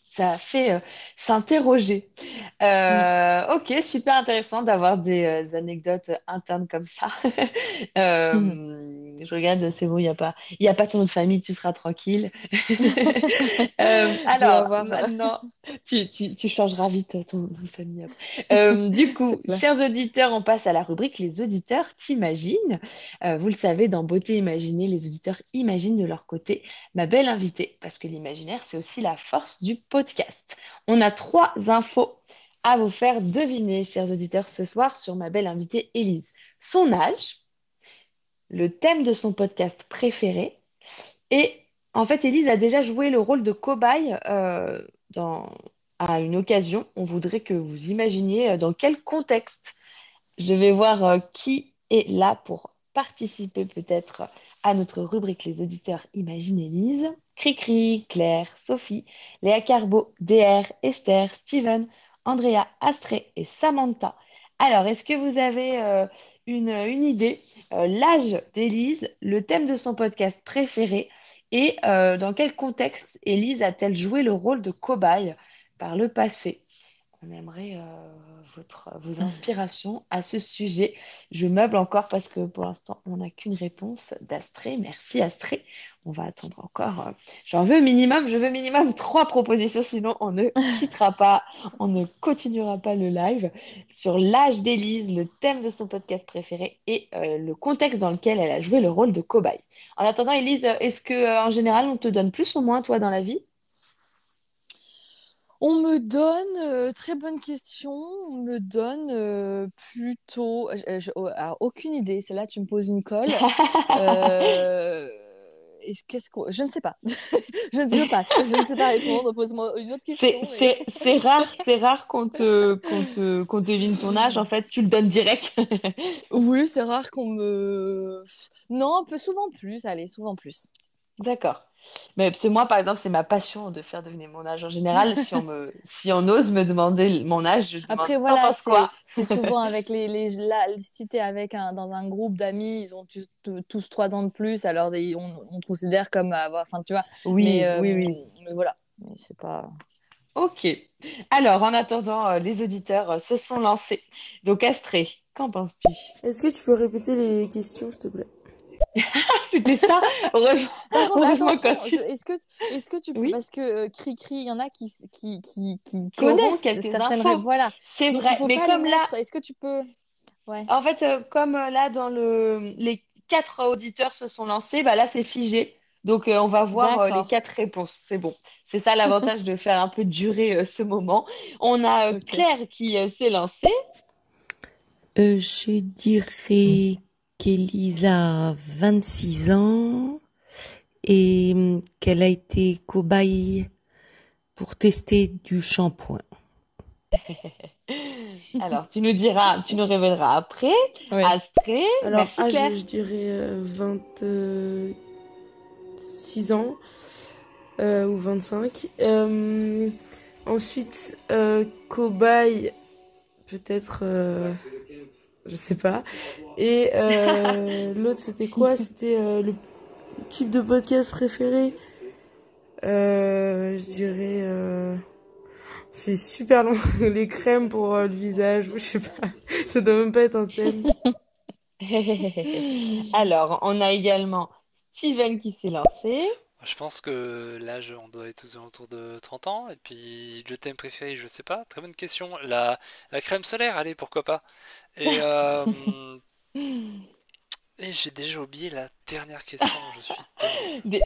ça fait euh, s'interroger. Mm. Euh, ok, super intéressant d'avoir des euh, anecdotes internes comme ça. [laughs] Euh, je regarde, c'est bon, il n'y a pas, y a pas ton nom de famille, tu seras tranquille. [laughs] Alors, maintenant, tu, tu, tu changeras vite ton nom de famille. Euh, [laughs] du coup, chers auditeurs, on passe à la rubrique Les auditeurs t'imaginent. Euh, vous le savez, dans Beauté imaginée, les auditeurs imaginent de leur côté ma belle invitée, parce que l'imaginaire, c'est aussi la force du podcast. On a trois infos à vous faire deviner, chers auditeurs, ce soir sur ma belle invitée Élise. Son âge, le thème de son podcast préféré et en fait, Élise a déjà joué le rôle de cobaye euh, à une occasion. On voudrait que vous imaginiez euh, dans quel contexte. Je vais voir euh, qui est là pour participer peut-être à notre rubrique Les auditeurs imaginent Élise. Cricri, Claire, Sophie, Léa Carbo, DR, Esther, Steven, Andrea, Astrée et Samantha. Alors, est-ce que vous avez euh, une, idée, l'âge d'Élise, le thème de son podcast préféré et euh, dans quel contexte Élise a-t-elle joué le rôle de cobaye par le passé? On aimerait euh, votre, vos inspirations à ce sujet. Je meuble encore parce que pour l'instant, on n'a qu'une réponse d'Astrée. Merci Astrée. On va attendre encore. euh, J'en veux minimum, je veux minimum trois propositions, sinon on ne quittera [laughs] pas, on ne continuera pas le live sur l'âge d'Élise, le thème de son podcast préféré et euh, le contexte dans lequel elle a joué le rôle de cobaye. En attendant, Élise, est-ce que en général on te donne plus ou moins toi dans la vie? On me donne, euh, très bonne question, on me donne euh, plutôt, je- je- oh, alors, aucune idée, c'est là tu me poses une colle. Euh, est-ce- qu'est-ce qu'on- je ne sais pas, [laughs] je, je passe, je ne sais pas répondre, pose-moi une autre question. mais- c'est, c'est rare, c'est rare qu'on te, qu'on te, qu'on devine ton âge. En fait, tu le donnes direct. [laughs] Oui, c'est rare qu'on me... Non, un peu souvent plus, allez, souvent plus. D'accord. Mais parce que moi, par exemple, c'est ma passion de faire deviner mon âge. En général, si on me, [laughs] si on ose me demander mon âge, je demande Après, voilà, c'est quoi? c'est souvent avec les, les, là, si t'es avec un, dans un groupe d'amis, ils ont tous, tous- tous trois ans de plus, alors on, on te considère comme avoir, enfin, tu vois, Oui, mais, euh, oui, oui. mais voilà, Mais c'est pas... Ok. Alors, en attendant, euh, les auditeurs euh, se sont lancés. Donc, Astrée, qu'en penses-tu? Est-ce que tu peux répéter les questions, s'il te plaît? [laughs] C'était ça? Heureusement, tu... est-ce que, est-ce que tu peux, Oui, parce que euh, Cri-Cri, il y en a qui, qui, qui, qui connaissent quelques certaines infos. voilà. C'est vrai. faut Mais comme là. Est-ce que tu peux... Ouais. En fait, euh, comme euh, là, dans le... les quatre auditeurs se sont lancés, bah là, c'est figé. Donc, euh, on va voir euh, les quatre réponses. C'est bon. C'est ça l'avantage de faire un peu durer euh, ce moment. On a euh. Claire qui euh, s'est lancée. Euh, je dirais qu'Elise a 26 ans et hum, qu'elle a été cobaye pour tester du shampoing. [laughs] Alors, tu nous diras, tu nous révéleras après. Ouais. Astrée, Alors, merci âge, Claire. je dirais euh, 26 ans euh, ou 25. Euh, ensuite, euh, cobaye, peut-être, euh, je sais pas. Et euh, l'autre, c'était quoi? C'était euh, le type de podcast préféré? Euh, je dirais, euh, c'est super long. [laughs] Les crèmes pour euh, le visage, je sais pas. Ça doit même pas être un thème. [laughs] Alors, on a également Steven qui s'est lancé. Je pense que l'âge, on doit être aux alentours de 30 ans. Et puis le thème préféré, je sais pas. Très bonne question. La, la crème solaire, allez, pourquoi pas? Et, euh, [laughs] et j'ai déjà oublié la dernière question. Je suis tellement- Dé-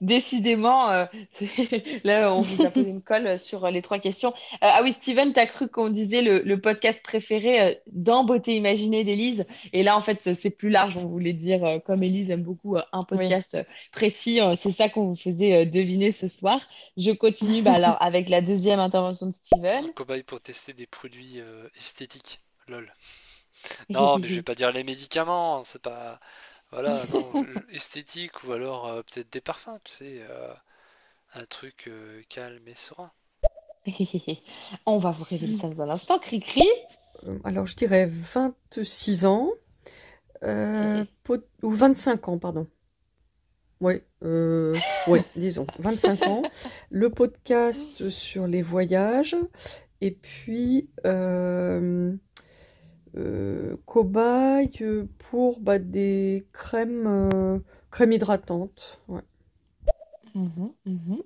décidément, euh, [laughs] là, on vous a posé une colle sur les trois questions. Euh, ah oui, Steven, tu as cru qu'on disait le, le podcast préféré euh, dans Beauté Imaginée d'Élise? Et là, en fait, c'est plus large. On voulait dire, euh, comme Élise aime beaucoup euh, un podcast euh, précis, euh, c'est ça qu'on vous faisait euh, deviner ce soir. Je continue bah, alors, avec la deuxième intervention de Steven. Cobaye pour tester des produits euh, esthétiques. Lol. [laughs] Non, mais je vais pas dire les médicaments, c'est pas. Voilà, [laughs] non, esthétique ou alors euh, peut-être des parfums, tu sais, euh, un truc euh, calme et serein. [laughs] On va vous révéler ça dans un instant. Cri-cri. Alors, je dirais 26 ans, euh, pot- ou 25 ans, pardon. Ouais, euh, ouais, disons, 25 ans. Le podcast sur les voyages, et puis euh, euh, cobaye pour bah, des crèmes, euh, crèmes hydratantes. Ouais. Mhm, mhm.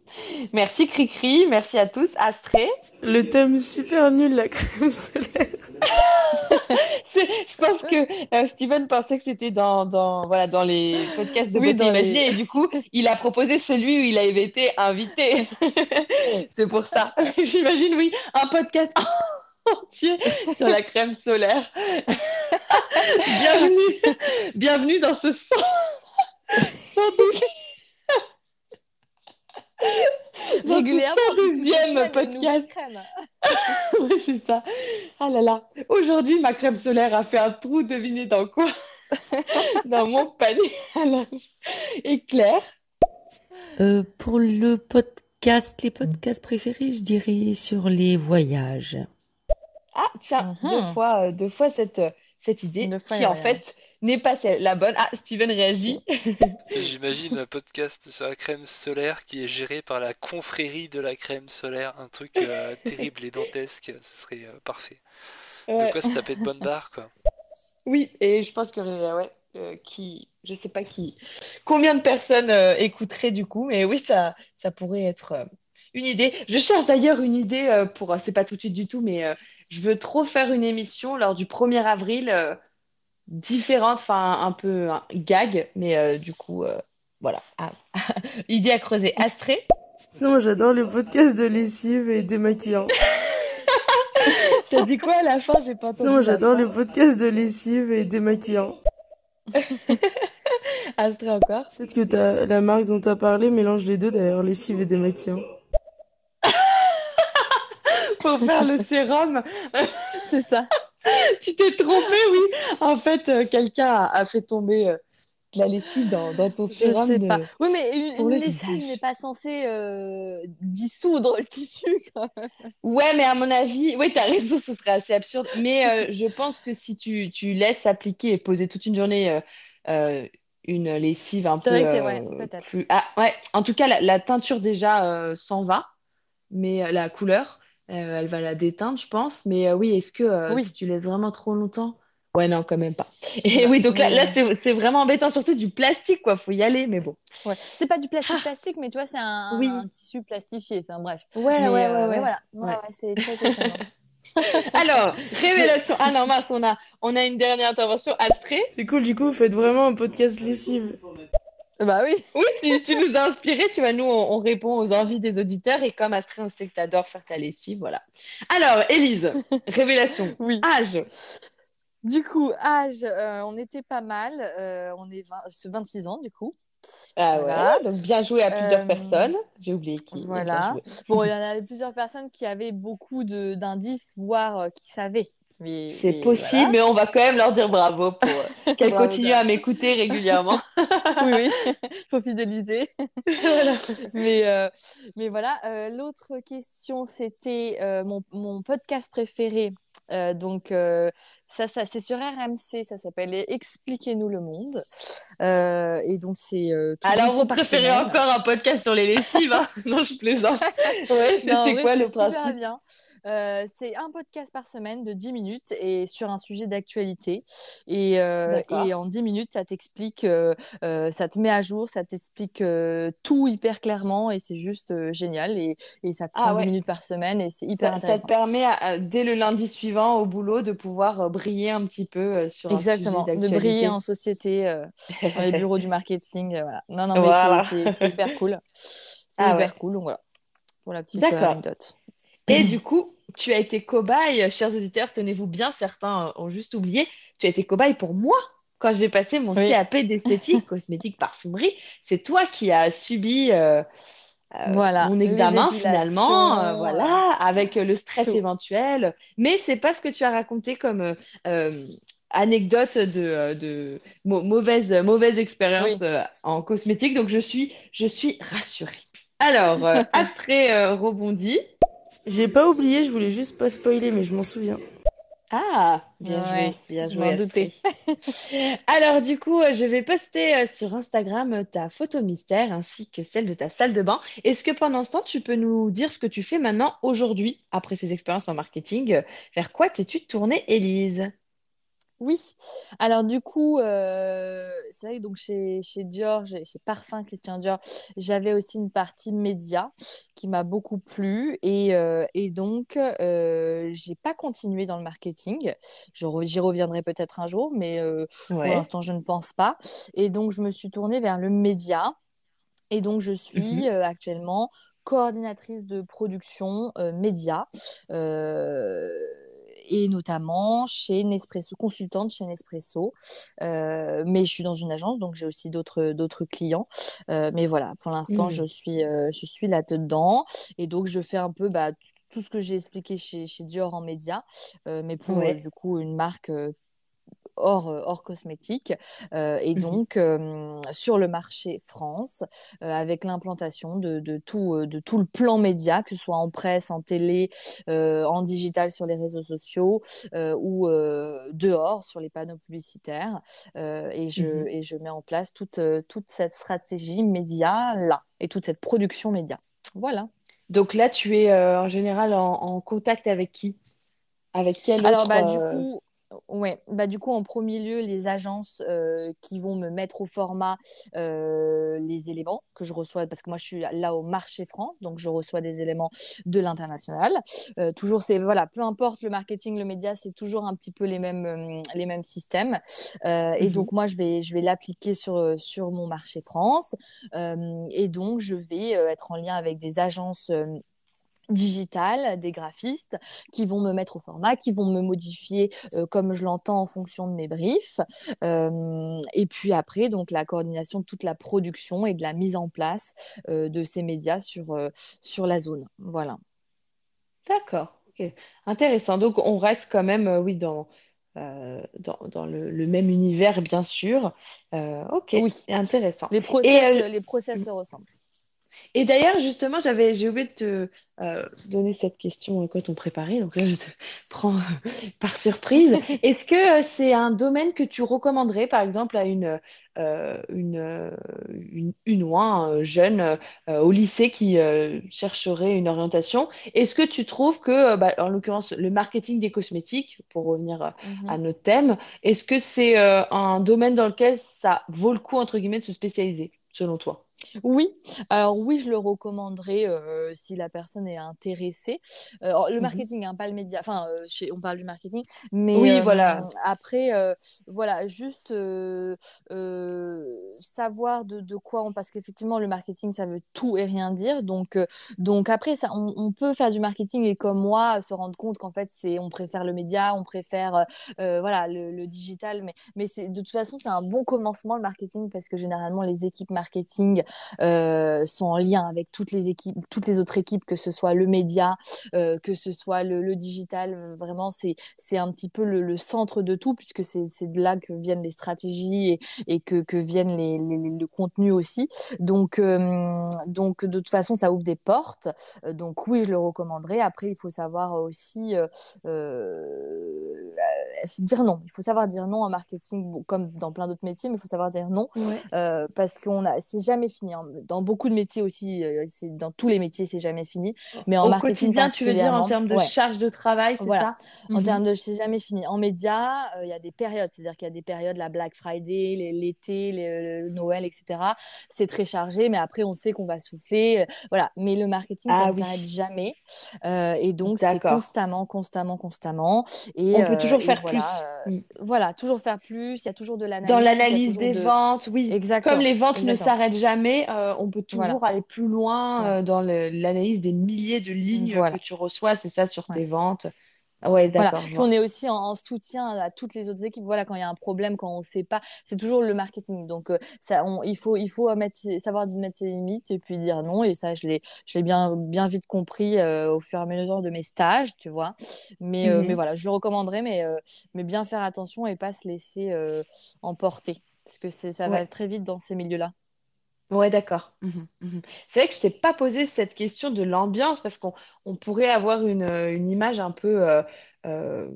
Merci Cricri, merci à tous. Astrée, Le thème super nul, la crème solaire. [laughs] Je pense que euh, Steven pensait que c'était dans, dans, voilà, dans les podcasts de Oui, beauté les- imaginée et du coup, il a proposé celui où il avait été invité. [laughs] C'est pour ça. [laughs] J'imagine, oui, un podcast entier sur la crème solaire. Bienvenue, bienvenue dans ce sang. sans doute. Dans ce Régulièrement, toutes les 112e semaines, une podcast. [laughs] Oui, c'est ça. Ah là là. Aujourd'hui, ma crème solaire a fait un trou, devinez dans quoi? [laughs] Dans mon panier à linge. Et Claire? Euh, pour le podcast, les podcasts préférés, je dirais sur les voyages. Ah, tiens, Mhm. deux fois, euh, deux fois cette, euh, cette idée fois qui, en fait, n'est pas celle- la bonne. Ah, Steven réagit. [laughs] J'imagine un podcast sur la crème solaire qui est géré par la confrérie de la crème solaire, un truc euh, [laughs] terrible et dantesque, ce serait euh, parfait. De quoi se taper de bonnes barres, quoi. [laughs] Oui, et je pense que, euh, ouais, euh, qui, je sais pas qui, combien de personnes euh, écouteraient du coup, mais oui, ça, ça pourrait être euh, une idée. Je cherche d'ailleurs une idée euh, pour, euh, c'est pas tout de suite du tout, mais euh, je veux trop faire une émission lors du 1er avril différente, enfin un peu un gag, mais euh, du coup, euh, voilà, Ah, idée à creuser. Astrée, Sinon, j'adore les podcasts de lessive et démaquillant. [laughs] t'as dit quoi à la fin? J'ai pas entendu Sinon, j'adore fin. les podcasts de lessive et démaquillant. [laughs] Astrée encore. Peut-être que la marque dont t'as parlé mélange les deux, d'ailleurs, lessive et démaquillant. Pour faire le sérum. [laughs] C'est ça. [laughs] Tu t'es trompé, oui. En fait, euh, quelqu'un a, a fait tomber euh, de la lessive dans, dans ton Je sérum sais de... pas. Oui, mais une, lessive n'est pas censée euh, dissoudre le tissu, quand même. Ouais, mais à mon avis, oui, t'as raison, ce serait assez absurde. Mais [laughs] je pense que si tu, tu laisses appliquer et poser toute une journée une lessive un C'est peu vrai que c'est vrai, euh, peut-être. plus... Ah, ouais, en tout cas, la, la teinture déjà s'en va, mais la couleur, elle va la déteindre, je pense. Mais euh, oui, est-ce que euh, Oui. si tu laisses vraiment trop longtemps? Ouais, non, quand même pas. C'est Et oui, donc là, euh, c'est vraiment embêtant, surtout du plastique, quoi. Faut y aller, mais bon. ouais. C'est pas du plastique plastique, mais tu vois, c'est un, Oui. un tissu plastifié. Enfin, bref. Ouais, Mais, ouais, ouais, euh, ouais. voilà. Ouais, Ouais. ouais, c'est très étonnant. [laughs] Alors, révélation. Ah non, mince, on a, on a une dernière intervention. Astrée. C'est cool, du coup, vous faites vraiment un podcast lessive. Bah oui. Oui, tu, tu nous as inspiré. Tu vois, nous, on, on répond aux envies des auditeurs. Et comme Astrée, on sait que tu adores faire ta lessive. Voilà. Alors, Élise, [laughs] révélation. Oui. Âge. Du coup, âge, euh, on était pas mal. euh, on est 20 26 ans, du coup. Ah ouais. Donc, bien joué à plusieurs Euh, personnes. J'ai oublié qui. Voilà. Bon, il y en avait plusieurs personnes qui avaient beaucoup d'indices, voire qui savaient. Mais, C'est mais possible, voilà. mais on va quand même leur dire bravo pour euh, [laughs] qu'elles continuent à m'écouter régulièrement. [laughs] Oui, oui, [laughs] faut fidéliser. Voilà. Mais, euh, mais voilà, euh, l'autre question, c'était euh, mon, mon podcast préféré. Donc, ça, ça c'est sur RMC, ça s'appelle Expliquez-nous le monde. Et donc, c'est. Alors, vous préférez semaine. encore un podcast sur les lessives, hein Non, je plaisante. Ouais, Non, vrai, quoi c'est le principe? bien. Euh, c'est un podcast par semaine de 10 minutes et sur un sujet d'actualité. Et, euh, et en 10 minutes, ça t'explique, euh, ça te met à jour, ça t'explique tout hyper clairement et c'est juste génial. Et, et ça te prend Ah 10 ouais. minutes par semaine et c'est hyper Ça, ça te intéressant. permet, à- dès le lundi suivant au boulot, de pouvoir briller un petit peu sur un sujet Exactement, de briller en société, [laughs] dans les bureaux du marketing. voilà. Non, non, mais Voilà. c'est- c'est c'est hyper cool. [laughs] C'est Ah hyper ouais. cool. Donc voilà, pour la petite anecdote. Et du coup, tu as été cobaye, chers auditeurs, tenez-vous bien, certains ont juste oublié, tu as été cobaye pour moi quand j'ai passé mon Oui. CAP d'esthétique, cosmétique, parfumerie. C'est toi qui as subi euh, euh, Voilà, mon examen finalement, euh, voilà, avec le stress tout. éventuel. Mais c'est pas ce que tu as raconté comme euh, anecdote de, de mau- mauvaise, mauvaise expérience Oui. en cosmétique. Donc je suis, je suis rassurée. Alors, [laughs] Astrée euh, rebondit. J'ai pas oublié, je voulais juste pas spoiler, mais je m'en souviens. Ah, bien Ouais, joué, bien je joué, m'en doutais. [laughs] Alors, du coup, euh, je vais poster euh, sur Instagram euh, ta photo mystère ainsi que celle de ta salle de bain. Est-ce que pendant ce temps, tu peux nous dire ce que tu fais maintenant, aujourd'hui, après ces expériences en marketing? Vers quoi t'es-tu tournée, Élise? Oui, alors du coup, euh, c'est vrai que donc chez, chez Dior, chez Parfum Christian Dior, j'avais aussi une partie média qui m'a beaucoup plu et, euh, et donc euh, j'ai pas continué dans le marketing. J'y reviendrai peut-être un jour, mais euh, pour l'instant je ne pense pas. Et donc je me suis tournée vers le média et donc je Mhm. suis euh, actuellement coordinatrice de production média. Et notamment chez Nespresso, consultante chez Nespresso. Euh, mais je suis dans une agence, donc j'ai aussi d'autres d'autres clients. Euh, mais voilà, pour l'instant, Mhm. je suis euh, je suis là-dedans. Et donc, je fais un peu bah, tout ce que j'ai expliqué chez, chez Dior en média, mais pour Ouais. du coup une marque hors, euh, hors cosmétique. Euh, et Mhm. donc, sur le marché France, avec l'implantation de, de, tout, de tout le plan média, que ce soit en presse, en télé, en digital sur les réseaux sociaux ou dehors sur les panneaux publicitaires. Et, je, Mhm. et je mets en place toute, toute cette stratégie média là et toute cette production média. Voilà. Donc là, tu es euh, en général en, en contact avec qui? Avec quel Alors, autre bah, du coup, ouais, bah, du coup, en premier lieu, les agences euh, qui vont me mettre au format euh, les éléments que je reçois, parce que moi, je suis là au marché franc, donc je reçois des éléments de l'international. Euh, toujours, c'est, voilà, peu importe le marketing, le média, c'est toujours un petit peu les mêmes, euh, les mêmes systèmes. Euh, et Mhm. donc, moi, je vais, je vais l'appliquer sur, euh, sur mon marché France. Euh, et donc, je vais être en lien avec des agences. Digitales, des graphistes qui vont me mettre au format, qui vont me modifier euh, comme je l'entends en fonction de mes briefs. Euh, et puis après, donc la coordination de toute la production et de la mise en place euh, de ces médias sur, sur la zone. Voilà. D'accord. Intéressant. Donc, on reste quand même, oui, dans, euh, dans, dans le, le même univers, bien sûr. Euh, ok, Oui, intéressant. les Et, process, euh, les process se ressemblent. Et d'ailleurs, justement, j'avais, j'ai oublié de te euh, donner cette question euh, quand on préparait, donc là, je te [laughs] prends par surprise. [laughs] Est-ce que euh, c'est un domaine que tu recommanderais, par exemple, à une, euh, une, euh, une, une ou un euh, jeune euh, au lycée qui euh, chercherait une orientation? Est-ce que tu trouves que, euh, bah, en l'occurrence, le marketing des cosmétiques, pour revenir euh, à notre thème, est-ce que c'est euh, un domaine dans lequel ça vaut le coup, entre guillemets, de se spécialiser, selon toi? Oui, alors oui, je le recommanderais euh, si la personne est intéressée. Euh, le Mhm. marketing, hein, pas le média. Enfin, euh, chez- on parle du marketing, mais Oui, euh, voilà. après, euh, voilà, juste euh, euh, savoir de, de quoi on. Parce qu'effectivement, le marketing, ça veut tout et rien dire. Donc, euh, donc après, ça, on, on peut faire du marketing et comme moi, se rendre compte qu'en fait, c'est, on préfère le média, on préfère, voilà, le, le digital. Mais, mais c'est, de toute façon, c'est un bon commencement le marketing parce que généralement, les équipes marketing euh, sont en lien avec toutes les équipes, toutes les autres équipes, que ce soit le média, euh, que ce soit le, le digital. euh, Vraiment, c'est c'est un petit peu le, le centre de tout puisque c'est c'est de là que viennent les stratégies et, et que que viennent les, les, les- le contenu aussi. Donc euh, donc de toute façon, ça ouvre des portes. Euh, donc oui, je le recommanderais. Après, il faut savoir aussi euh, euh, dire non. Il faut savoir dire non en marketing, bon, comme dans plein d'autres métiers, mais il faut savoir dire non Ouais. euh, parce qu'on a, c'est jamais fini. Hein. Dans beaucoup de métiers aussi, euh, c'est, dans tous les métiers, c'est jamais fini. Mais en Au marketing quotidien, tu veux dire en termes de ouais. charge de travail, c'est Voilà. ça? En Mhm. termes de, c'est jamais fini. En médias, euh, il y a des périodes, c'est-à-dire qu'il y a des périodes, la Black Friday, les- l'été, les- le Noël, etc. C'est très chargé, mais après, on sait qu'on va souffler. euh, Voilà. Mais le marketing, ça Ah ne oui. s'arrête jamais. Euh, et donc, c'est constamment, constamment, constamment. Et, On peut toujours faire voilà, plus. Mm. voilà, toujours faire plus. Il y a toujours de Dans l'analyse, a l'analyse des de... ventes, oui. Comme Exactement, les ventes ne s'arrêtent jamais, euh, on peut Voilà. toujours aller plus loin euh, dans l'analyse des milliers de lignes Voilà. que tu reçois, c'est ça, sur Ouais. tes ventes. Ah ouais, d'accord, on est aussi en, en soutien à toutes les autres équipes. Voilà, quand il y a un problème, quand on ne sait pas, c'est toujours le marketing. Donc, euh, ça, on, il faut, il faut mettre, savoir mettre ses limites et puis dire non. Et ça, je l'ai, je l'ai bien, bien vite compris euh, au fur et à mesure de mes stages, tu vois. Mais, euh, mais Mhm. voilà, je le recommanderais, mais, mais bien faire attention et pas se laisser emporter. Parce que ça va Ouais. très vite dans ces milieux-là. Ouais, d'accord. Mhm, mhm. C'est vrai que je t'ai pas posé cette question de l'ambiance parce qu'on on pourrait avoir une, euh, une image un peu euh, euh,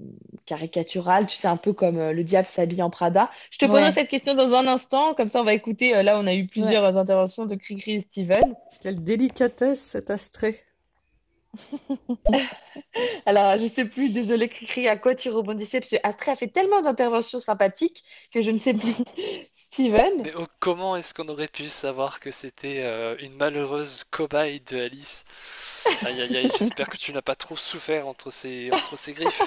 caricaturale, tu sais, un peu comme euh, le diable s'habille en Prada. Je te poserai Ouais, cette question dans un instant, comme ça on va écouter. euh, là, on a eu plusieurs interventions de Cricri et Steven. Quelle délicatesse cet astrait. [laughs] Alors, je sais plus, désolé Cricri, à quoi tu rebondissais parce que Astrid a fait tellement d'interventions sympathiques que je ne sais plus. [laughs] Steven? Mais oh, comment est-ce qu'on aurait pu savoir que c'était euh, une malheureuse cobaye de Alice? Aïe aïe aïe, [laughs] j'espère que tu n'as pas trop souffert entre ses, entre ses griffes.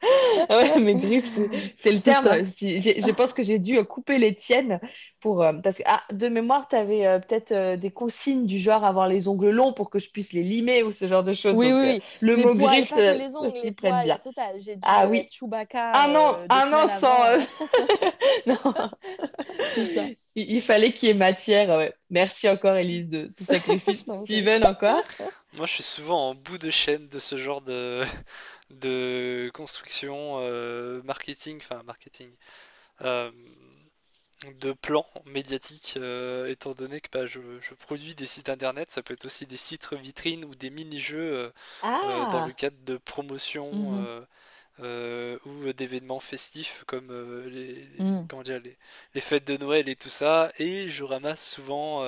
[laughs] Ouais, mes griffes, c'est c'est le terme. Je pense que j'ai dû euh, couper les tiennes pour euh, parce que ah, de mémoire, tu avais peut-être euh, des consignes du genre avoir les ongles longs pour que je puisse les limer ou ce genre de choses. Oui, Donc oui, euh, oui. le Les mot poils, griffe, pas que ça, les ongles, les poils, bien. totale. J'ai dû Ah oui. Chewbacca Un an, euh, deux un an semaines sans. [laughs] Non, il, il fallait qu'il y ait matière. ouais. Merci encore, Elise, de ce [laughs] sacrifice. Non, Steven, encore? Moi, je suis souvent en bout de chaîne de ce genre de, de construction euh, marketing, enfin marketing, euh, de plans médiatiques, euh, étant donné que bah, je, je produis des sites internet, ça peut être aussi des sites vitrines ou des mini-jeux dans le Ah. cadre de promotion euh, ou d'événements festifs comme euh, les, les- comment dire, les, les fêtes de Noël et tout ça, et je ramasse souvent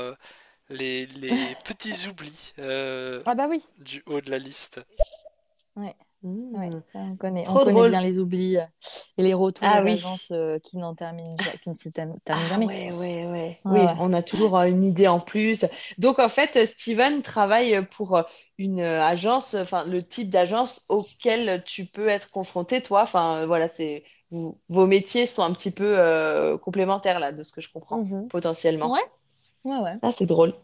les, les [laughs] petits oublis Ah bah oui. du haut de la liste. Ouais. Ouais, ça, on connaît, on Trop connaît drôle. bien les oublis euh, et les retours Ah des oui. agences euh, qui n'en terminent, qui ne se term- terminent Ah jamais. ouais, ouais, Oui, on a toujours euh, une idée en plus. Donc en fait, Steven travaille pour une agence, enfin le type d'agence auquel tu peux être confronté, toi. Enfin voilà, c'est vous- vos métiers sont un petit peu euh, complémentaires là, de ce que je comprends, Mhm. potentiellement. Ouais, ouais, ouais, Ah, c'est drôle.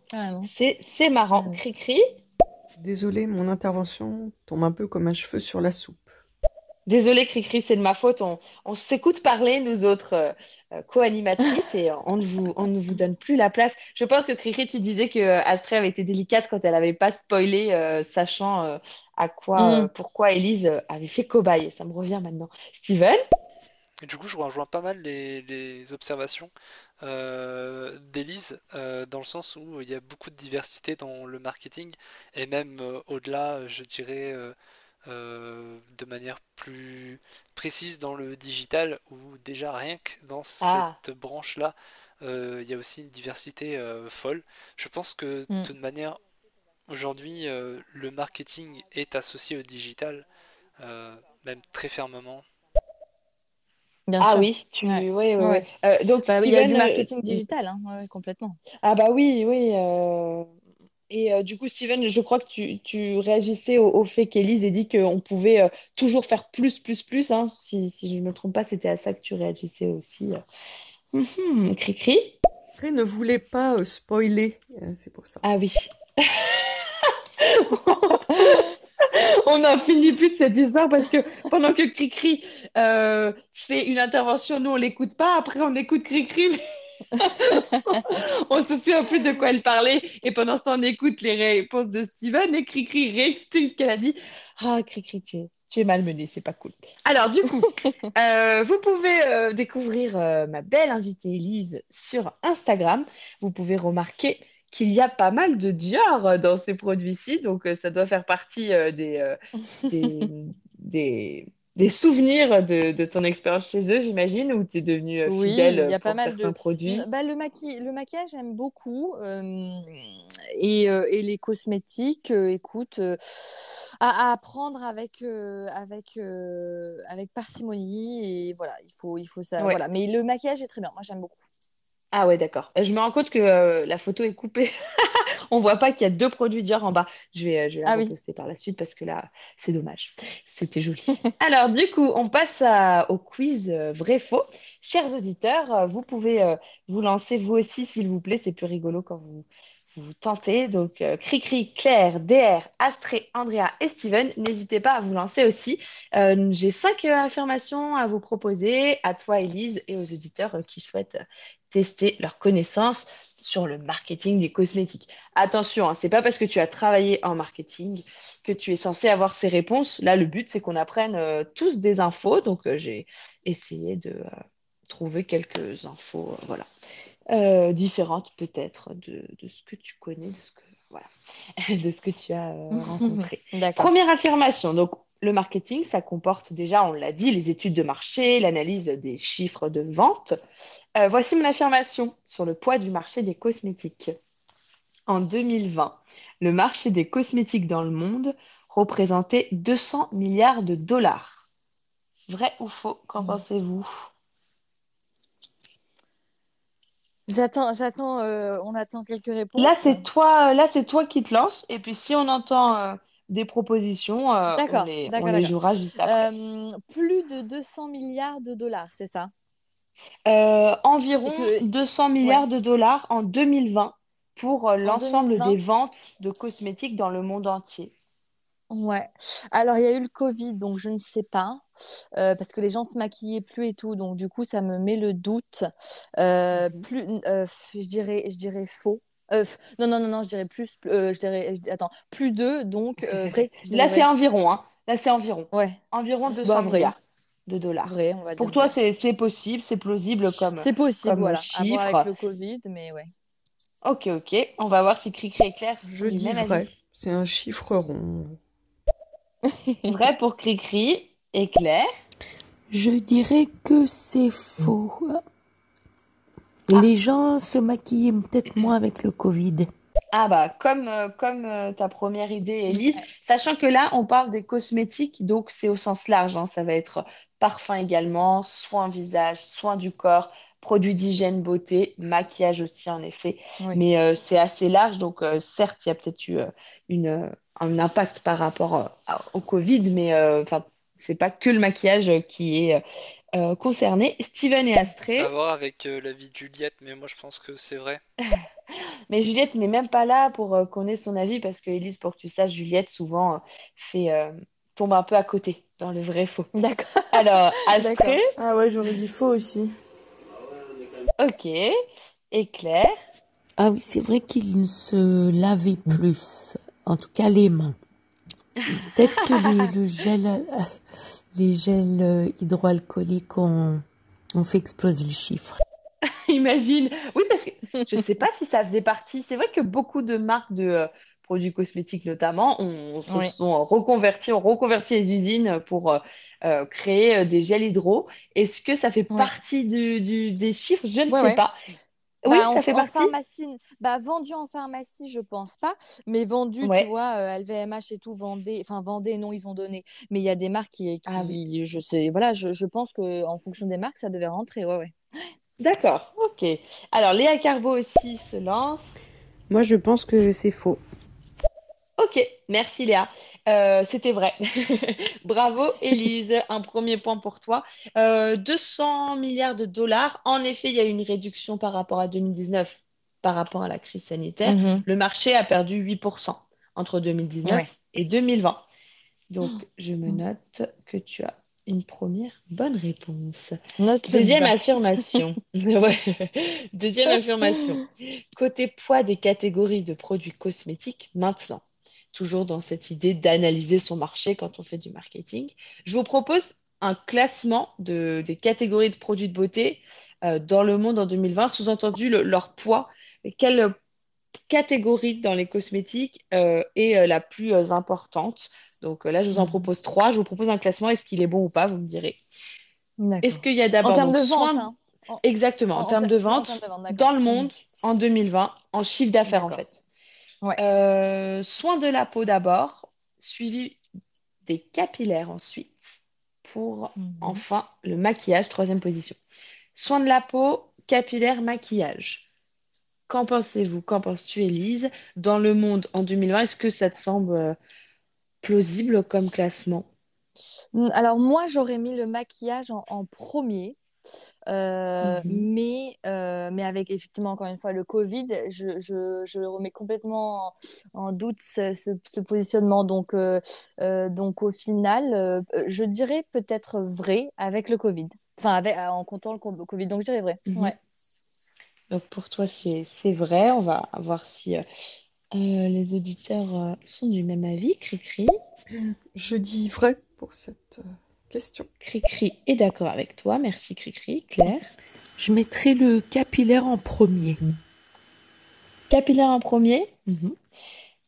C'est c'est marrant. carrément. Cri-cri. Désolé, mon intervention tombe un peu comme un cheveu sur la soupe. Désolée, Cricri, c'est de ma faute. On, on s'écoute parler, nous autres euh, euh, co-animatrices, et on ne vous, on ne vous donne plus la place. Je pense que Cricri, tu disais que euh, Astrid avait été délicate quand elle n'avait pas spoilé, euh, sachant euh, à quoi, euh, Mhm. pourquoi Élise euh, avait fait cobaye. Ça me revient maintenant. Steven? Et du coup, je rejoins pas mal les, les observations euh, d'Élise, euh, dans le sens où il y a beaucoup de diversité dans le marketing, et même euh, au-delà, je dirais, de manière plus précise dans le digital, où déjà rien que dans Ah, cette branche-là, il y a aussi une diversité folle. Je pense que de Mm. toute manière, aujourd'hui, le marketing est associé au digital, même très fermement. Bien ah sûr. oui, tu, Ouais. Euh, donc Bah, il y a du euh, marketing digital, hein, complètement. ah bah oui, oui. euh, Et euh, du coup, Steven, je crois que tu, tu réagissais au, au fait qu'Élise ait dit qu'on pouvait euh, toujours faire plus, plus, plus. Hein. Si, si je ne me trompe pas, c'était à ça que tu réagissais aussi. euh. Mhm, Cri-cri. Après, ne voulez pas euh, spoiler, euh, c'est pour ça. Ah oui. [laughs] [laughs] On n'en finit plus de cette histoire parce que pendant que Cricri euh, fait une intervention, nous on l'écoute pas. Après on écoute Cricri, mais [laughs] on se souvient plus de quoi elle parlait. Et pendant ce temps on écoute les réponses de Steven et Cricri réexplique ce qu'elle a dit. Ah Cricri, tu es, tu es malmenée, c'est pas cool. Alors du coup, [laughs] euh, vous pouvez euh, découvrir euh, ma belle invitée Elise sur Instagram. Vous pouvez remarquer qu'il y a pas mal de Dior euh, dans ces produits-ci, donc euh, ça doit faire partie euh, des, des, [laughs] des, des souvenirs de, de ton expérience chez eux, j'imagine, ou tu es devenue Oui, fidèle il y a pour pas mal certains de. produits? Bah, le maqui... le maquillage, j'aime beaucoup. euh, et, euh, et les cosmétiques, écoute, à, à apprendre avec, euh, avec, euh, avec parcimonie. Et voilà, il faut, il faut ça. Ouais. Voilà. Mais le maquillage est très bien. Moi, j'aime beaucoup. Ah ouais, d'accord. Je me rends compte que euh, la photo est coupée. [laughs] On voit pas qu'il y a deux produits Dior en bas. Je vais, euh, je vais la Ah oui. reposter par la suite parce que là, c'est dommage. C'était joli. [laughs] Alors, du coup, on passe à- au quiz euh, vrai-faux. Chers auditeurs, euh, vous pouvez euh, vous lancer vous aussi, s'il vous plaît. C'est plus rigolo quand vous, vous tentez. Donc, euh, Cricri, Claire, DR, Astrée, Andrea et Steven, n'hésitez pas à vous lancer aussi. Euh, j'ai cinq euh, affirmations à vous proposer, à toi, Elise, et aux auditeurs euh, qui souhaitent euh, tester leurs connaissances sur le marketing des cosmétiques. Attention, hein, c'est pas parce que tu as travaillé en marketing que tu es censé avoir ces réponses. Là, le but, c'est qu'on apprenne euh, tous des infos. Donc, euh, j'ai essayé de euh, trouver quelques infos, voilà, différentes peut-être de, de ce que tu connais, de ce que, voilà, [laughs] de ce que tu as [laughs] rencontré. Première affirmation. Donc, le marketing, ça comporte déjà, on l'a dit, les études de marché, l'analyse des chiffres de vente. Euh, voici mon affirmation sur le poids du marché des cosmétiques. En 2020, le marché des cosmétiques dans le monde représentait 200 milliards de dollars. Vrai ou faux? Qu'en Mm. pensez-vous? J'attends, j'attends, euh, on attend quelques Là, réponses. c'est toi, là, c'est toi qui te lances. Et puis, si on entend euh, des propositions, euh, on les, on les jouera juste après. Plus de 200 milliards de dollars, c'est ça? Euh, environ Je- 200 Ouais, milliards de dollars en 2020 pour euh, en l'ensemble des 2020. ventes de cosmétiques dans le monde entier. Ouais. Alors, il y a eu le Covid, donc je ne sais pas, euh, parce que les gens se maquillaient plus et tout, donc du coup, ça me met le doute. Euh, Mhm. plus, euh, je dirais, je dirais faux. Non, non, non, non, je dirais plus, je dirais, je attends, plus deux, donc vrai, Là, c'est environ, hein. Là, c'est environ. Ouais, Environ 200 bah vrai, milliards de dollars. vrai, on va Pour toi, c'est, possible, c'est plausible comme, C'est possible, comme voilà, à voir avec chiffre. le Covid, mais ouais. Ok, ok. On va voir si Cricri et Claire Je dis même vrai. C'est un chiffre rond. [laughs] Vrai pour Cricri et Claire. Je dirais que c'est faux. Ah. Les gens se maquillaient peut-être moins avec le Covid. Ah bah comme, euh, comme euh, ta première idée, Élise, Ouais. sachant que là, on parle des cosmétiques, donc c'est au sens large, hein. Ça va être parfum également, soins visage, soins du corps, produits d'hygiène, beauté, maquillage aussi en effet, Oui. mais euh, c'est assez large, donc euh, certes, il y a peut-être eu euh, une, un impact par rapport euh, à- au Covid, mais euh, enfin, c'est pas que le maquillage euh, qui est concerné. Steven et Astrée. À voir avec euh, la vie de Juliette, mais moi je pense que c'est vrai. [laughs] Mais Juliette n'est même pas là pour euh, qu'on ait son avis parce que Elise, pour que tu saches, Juliette souvent euh, fait euh, tombe un peu à côté dans le vrai faux. D'accord, Alors, [laughs] Ah ouais, j'aurais dit faux aussi. ok. Et Claire, Ah oui, c'est vrai qu'ils se lavaient plus. En tout cas, les mains. Peut-être que les, le gel, euh, les gels euh, hydroalcooliques ont, ont fait exploser le chiffre. [laughs] imagine. Oui, parce que je ne sais pas si ça faisait partie. C'est vrai que beaucoup de marques de euh, produits cosmétiques, notamment, se Oui. sont reconvertis, ont reconverti les usines pour euh, euh, créer euh, des gels hydro. Est-ce que ça fait Ouais. partie du, du- des chiffres? Je ne Ouais, sais ouais. pas. Oui, Bah, en, ça fait en partie. pharmacie, bah, vendu en pharmacie, je pense pas, mais vendu, tu vois, euh, LVMH et tout, vendait, enfin, vendait, non, ils ont donné. Mais il y a des marques qui, Ah oui. je sais, voilà, je, je pense que en fonction des marques, ça devait rentrer, ouais, ouais. D'accord, ok. Alors, Léa Carbo aussi se lance. Moi, je pense que c'est faux. Ok, merci Léa. Euh, c'était vrai. [laughs] Bravo Élise, un premier point pour toi. Euh, 200 milliards de dollars. En effet, il y a eu une réduction par rapport à 2019, par rapport à la crise sanitaire. Mhm. Le marché a perdu 8% entre 2019 Ouais. et 2020. Donc, je me note que tu as une première bonne réponse. Deuxième affirmation. [laughs] [laughs] Deuxième affirmation. Côté poids des catégories de produits cosmétiques, maintenant, toujours dans cette idée d'analyser son marché quand on fait du marketing, je vous propose un classement de, des catégories de produits de beauté euh, dans le monde en 2020, sous-entendu le- leur poids. Quel catégorie dans les cosmétiques euh, est euh, la plus euh, importante? Donc euh, là, je vous en propose trois. Je vous propose un classement. Est-ce qu'il est bon ou pas? Vous me direz. Est-ce qu'il y a En d'abord termes donc de vente, soin hein. En, exactement en, en en termes ter- de en vente termes de vente, dans le monde en 2020 en chiffre d'affaires en fait. Ouais. Euh, soin de la peau d'abord, suivi des capillaires ensuite, pour Mhm. enfin le maquillage, troisième position. Soin de la peau, capillaire, maquillage. Qu'en pensez-vous? Qu'en penses-tu, Élise? Dans le monde en 2020, est-ce que ça te semble euh, plausible comme classement? Alors moi, j'aurais mis le maquillage en, en premier. Euh, Mhm. mais, euh, mais avec effectivement, encore une fois, le Covid, je, je, je remets complètement en, en doute ce, ce, ce positionnement. Donc, euh, euh, donc au final, euh, je dirais peut-être vrai avec le Covid. Enfin, avec, en comptant le co- Covid. Donc, je dirais vrai. Mhm. Ouais. Donc pour toi, c'est c'est vrai. On va voir si euh, euh, les auditeurs sont du même avis. Cricri. Je dis vrai pour cette euh, question. Cricri est d'accord avec toi. Merci Cricri. Claire. Je mettrai le capillaire en premier. Capillaire en premier. Mhm.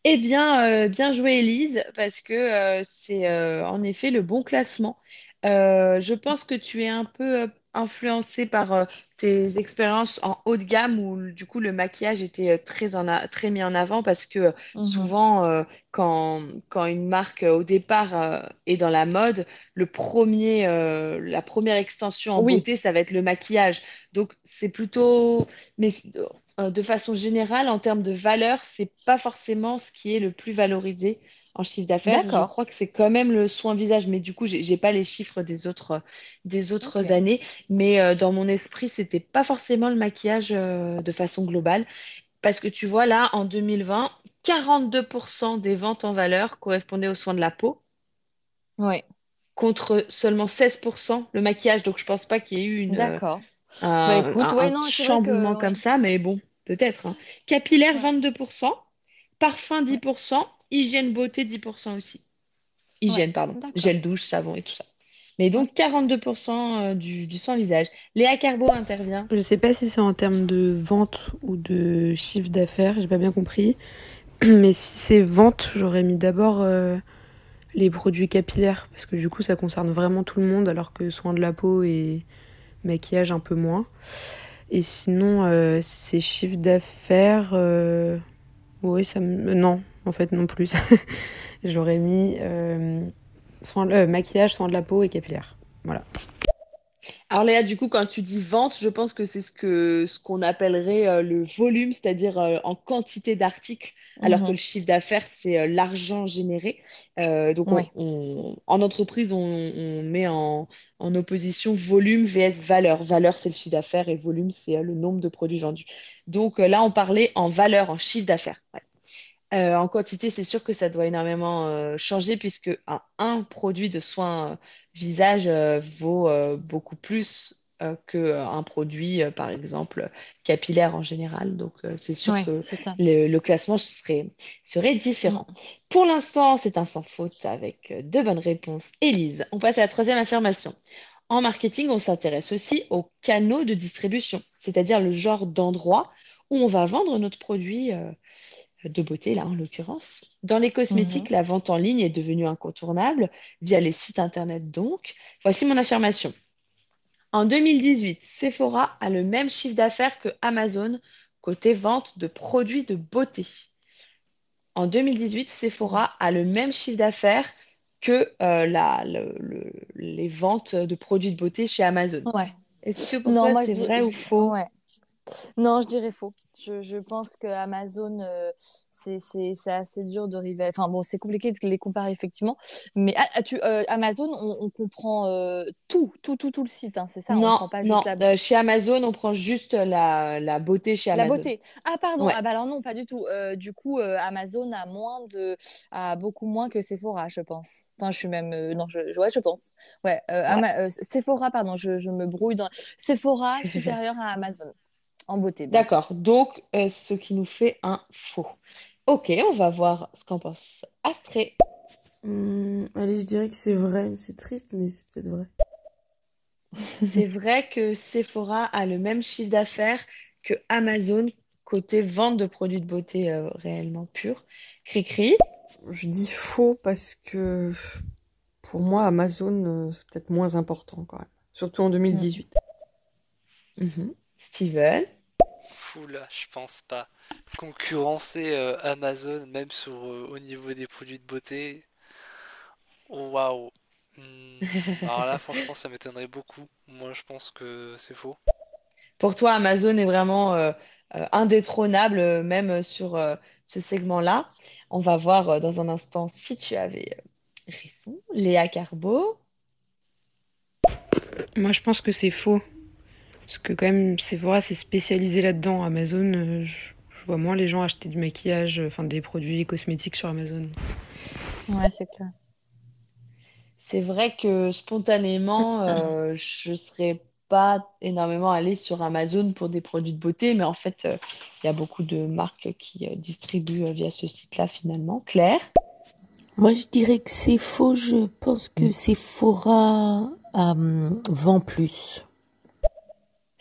Eh bien, euh, bien joué, Elise, parce que euh, c'est euh, en effet le bon classement. Je pense que tu es un peu influencée par euh, tes expériences en haut de gamme où du coup le maquillage était euh, très, en a- très mis en avant parce que euh, Mhm. souvent euh, quand, quand une marque au départ euh, est dans la mode, le premier, euh, la première extension en Oui, beauté, ça va être le maquillage. Donc c'est plutôt... Mais de façon générale, en termes de valeur, c'est pas forcément ce qui est le plus valorisé en chiffre d'affaires. Je crois que c'est quand même le soin visage, mais du coup, j'ai j'ai pas les chiffres des autres, des autres Ok. années. Mais euh, dans mon esprit, c'était pas forcément le maquillage euh, de façon globale. Parce que tu vois, là, en 2020, 42% des ventes en valeur correspondaient aux soins de la peau, Ouais. contre seulement 16% le maquillage. Donc, je pense pas qu'il y ait eu une, euh. Bah un, écoute, un- ouais, un non, chamboulement que, comme ouais. ça, mais bon, peut-être. hein. Capillaire, Ouais. 22%. Parfum, Ouais. 10%. Hygiène beauté, 10% aussi. Ouais. Hygiène, pardon. Gel douche, savon et tout ça. Mais donc, 42% euh, du, du soin visage. Léa Carbo intervient. Je sais pas si c'est en termes de vente ou de chiffre d'affaires, j'ai pas bien compris. [clears throat] Mais si c'est vente, j'aurais mis d'abord euh, les produits capillaires parce que du coup ça concerne vraiment tout le monde alors que soin de la peau et maquillage un peu moins. Et sinon, euh, c'est chiffre d'affaires. Euh... Oui, ça me. Non, en fait, non plus. [laughs] J'aurais mis euh, soin... euh, maquillage, soin de la peau et capillaire. Voilà. Alors Léa, du coup, quand tu dis vente, je pense que c'est ce que ce qu'on appellerait euh, le volume, c'est-à-dire euh, en quantité d'articles, alors que Mhm. le chiffre d'affaires, c'est euh, l'argent généré. Donc, on, Ouais. on- en entreprise, on, on met en, en opposition volume vs valeur. Valeur, c'est le chiffre d'affaires et volume, c'est le nombre de produits vendus. Donc là, on parlait en valeur, en chiffre d'affaires. Ouais. Euh, en quantité, c'est sûr que ça doit énormément euh, changer puisque un, un produit de soin euh, visage vaut beaucoup plus qu'un produit, par exemple, capillaire en général. Donc, c'est sûr Ouais, que le, le classement serait, serait Mm. différent. Pour l'instant, c'est un sans faute avec deux bonnes réponses. Élise, on passe à la troisième affirmation. En marketing, on s'intéresse aussi aux canaux de distribution, c'est-à-dire le genre d'endroit où on va vendre notre produit. De beauté, là en l'occurrence. Dans les cosmétiques, Mhm. la vente en ligne est devenue incontournable, via les sites internet donc. Voici mon affirmation. En 2018, Sephora a le même chiffre d'affaires que Amazon côté vente de produits de beauté. En 2018, Sephora a le même chiffre d'affaires que euh, la- le- le- les ventes de produits de beauté chez Amazon. Ouais. Est-ce que pour Non, toi c'est vrai ou faux? ouais. Non, je dirais faux. Je, je pense que Amazon, euh, c'est, assez dur de rivaliser. Enfin bon, c'est compliqué de les comparer effectivement. Mais ah, ah, tu, euh, Amazon, on, on comprend euh, tout, tout, tout, tout le site. Hein, c'est ça, on Non, prend pas non. juste la, chez Amazon, on prend juste la, la beauté chez la Amazon. beauté. Ah pardon. Ouais. Ah bah alors non, pas du tout. Du coup, Amazon a moins de, a beaucoup moins que Sephora, je pense. Enfin, je suis même, non, je, ouais, je pense. Ouais. Ouais. Ama- Sephora, pardon, je, je me brouille dans. Sephora [laughs] supérieur à Amazon en beauté. D'accord. Donc, euh, ce qui nous fait un faux. Ok, on va voir ce qu'en pense Astrée. Hum, allez, je dirais que c'est vrai. C'est triste, mais c'est peut-être vrai. [laughs] C'est vrai que Sephora a le même chiffre d'affaires que Amazon côté vente de produits de beauté euh, réellement purs. Cri-cri. Je dis faux parce que pour moi, Amazon, euh, c'est peut-être moins important quand même. Surtout en 2018. Mhm. Steven. Fou là, je pense pas. Concurrencer euh, Amazon, même sur, euh, au niveau des produits de beauté. Waouh. Hmm, Alors là, [laughs] franchement, ça m'étonnerait beaucoup. Moi, je pense que c'est faux. Pour toi, Amazon est vraiment euh, indétrônable, même sur euh, ce segment-là. On va voir euh, dans un instant si tu avais raison. Léa Carbo. Moi, je pense que c'est faux. Parce que quand même, Sephora, c'est spécialisé là-dedans. Amazon, euh, je, je vois moins les gens acheter du maquillage, euh, enfin des produits cosmétiques sur Amazon. Ouais, c'est clair. C'est vrai que spontanément, [laughs] euh, je ne serais pas énormément allée sur Amazon pour des produits de beauté, mais en fait, euh, il y a beaucoup de marques qui euh, distribuent via ce site-là finalement. Claire? Moi, je dirais que c'est faux. Je pense que Sephora euh, vend plus.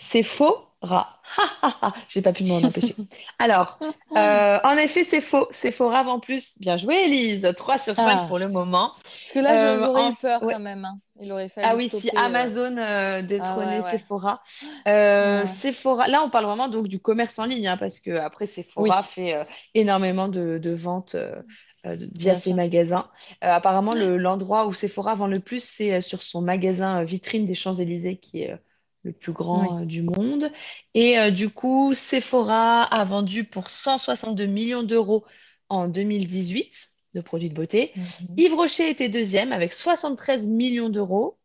C'est faux, rat. Ha, ha, ha. J'ai pas pu m'en empêcher. [laughs] Alors, [laughs] euh, en effet, c'est faux. Sephora vend plus. Bien joué, Elise. 3 sur 5 Ah. pour le moment. Parce que là, Euh, j'aurais en- eu peur ouais. quand même. hein. Il aurait fallu Ah oui, si stopper, euh, Amazon euh, détrônait Ah ouais, ouais. Sephora. Sephora, là on parle vraiment donc du commerce en ligne, hein, parce que après Sephora Oui. fait énormément de, de ventes euh, via Bien ses sûr. magasins. Euh, apparemment, le- l'endroit où Sephora vend le plus, c'est euh, sur son magasin vitrine des Champs-Élysées, qui est le plus grand Oui. euh, du monde. Et euh, du coup, Sephora a vendu pour 162 millions d'euros en 2018 de produits de beauté. Mhm. Yves Rocher était deuxième avec 73 millions d'euros.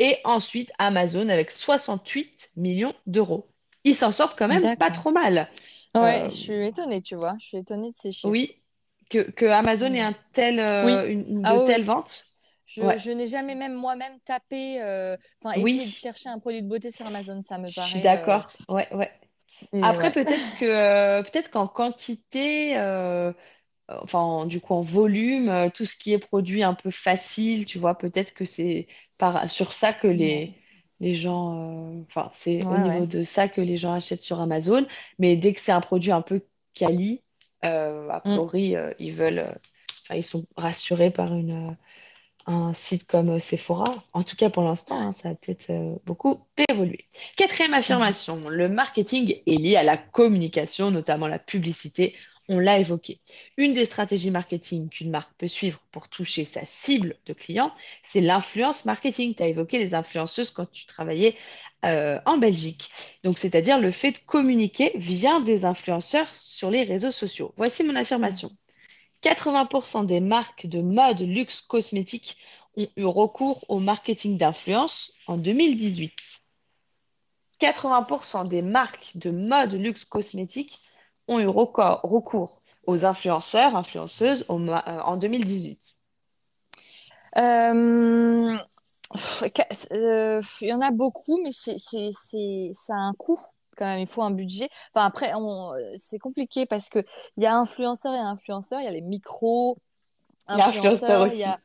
Et ensuite, Amazon avec 68 millions d'euros. Ils s'en sortent quand même pas trop mal. Ouais, Euh, je suis étonnée, tu vois. Je suis étonnée de ces chiffres. oui, que, que Amazon ait un tel, euh, Oui. une, une- Ah de oui, telles oui. ventes. Je, Ouais. je n'ai jamais même moi-même tapé, euh, enfin, Oui. essayé de chercher un produit de beauté sur Amazon. Ça me Je suis paraît. d'accord. Ouais, ouais. euh, Après, ouais. peut-être que euh, peut-être qu'en quantité, euh, euh, enfin, en- du coup, en volume, euh, tout ce qui est produit un peu facile, tu vois, peut-être que c'est par, sur ça que les, les gens, euh, enfin, c'est au niveau de ça que les gens achètent sur Amazon. Mais dès que c'est un produit un peu quali, euh, a Mm. priori, euh, ils veulent, euh, ils sont rassurés par une, euh, un site comme euh, Sephora. En tout cas, pour l'instant, hein, ça a peut-être euh, beaucoup évolué. Quatrième affirmation, le marketing est lié à la communication, notamment la publicité. On l'a évoqué. Une des stratégies marketing qu'une marque peut suivre pour toucher sa cible de clients, c'est l'influence marketing. Tu as évoqué les influenceuses quand tu travaillais euh, en Belgique. Donc, c'est-à-dire le fait de communiquer via des influenceurs sur les réseaux sociaux. Voici mon affirmation. 80% des marques de mode luxe cosmétique ont eu recours au marketing d'influence en 2018. 80% des marques de mode luxe cosmétique ont eu reco- recours aux influenceurs, influenceuses euh, en 2018. Euh, euh, Il y en a beaucoup, mais c'est, ça a un coût quand même. Il faut un budget. Enfin, après, c'est compliqué parce que il y a influenceurs et influenceurs. Il y a les micros influenceurs. Il y a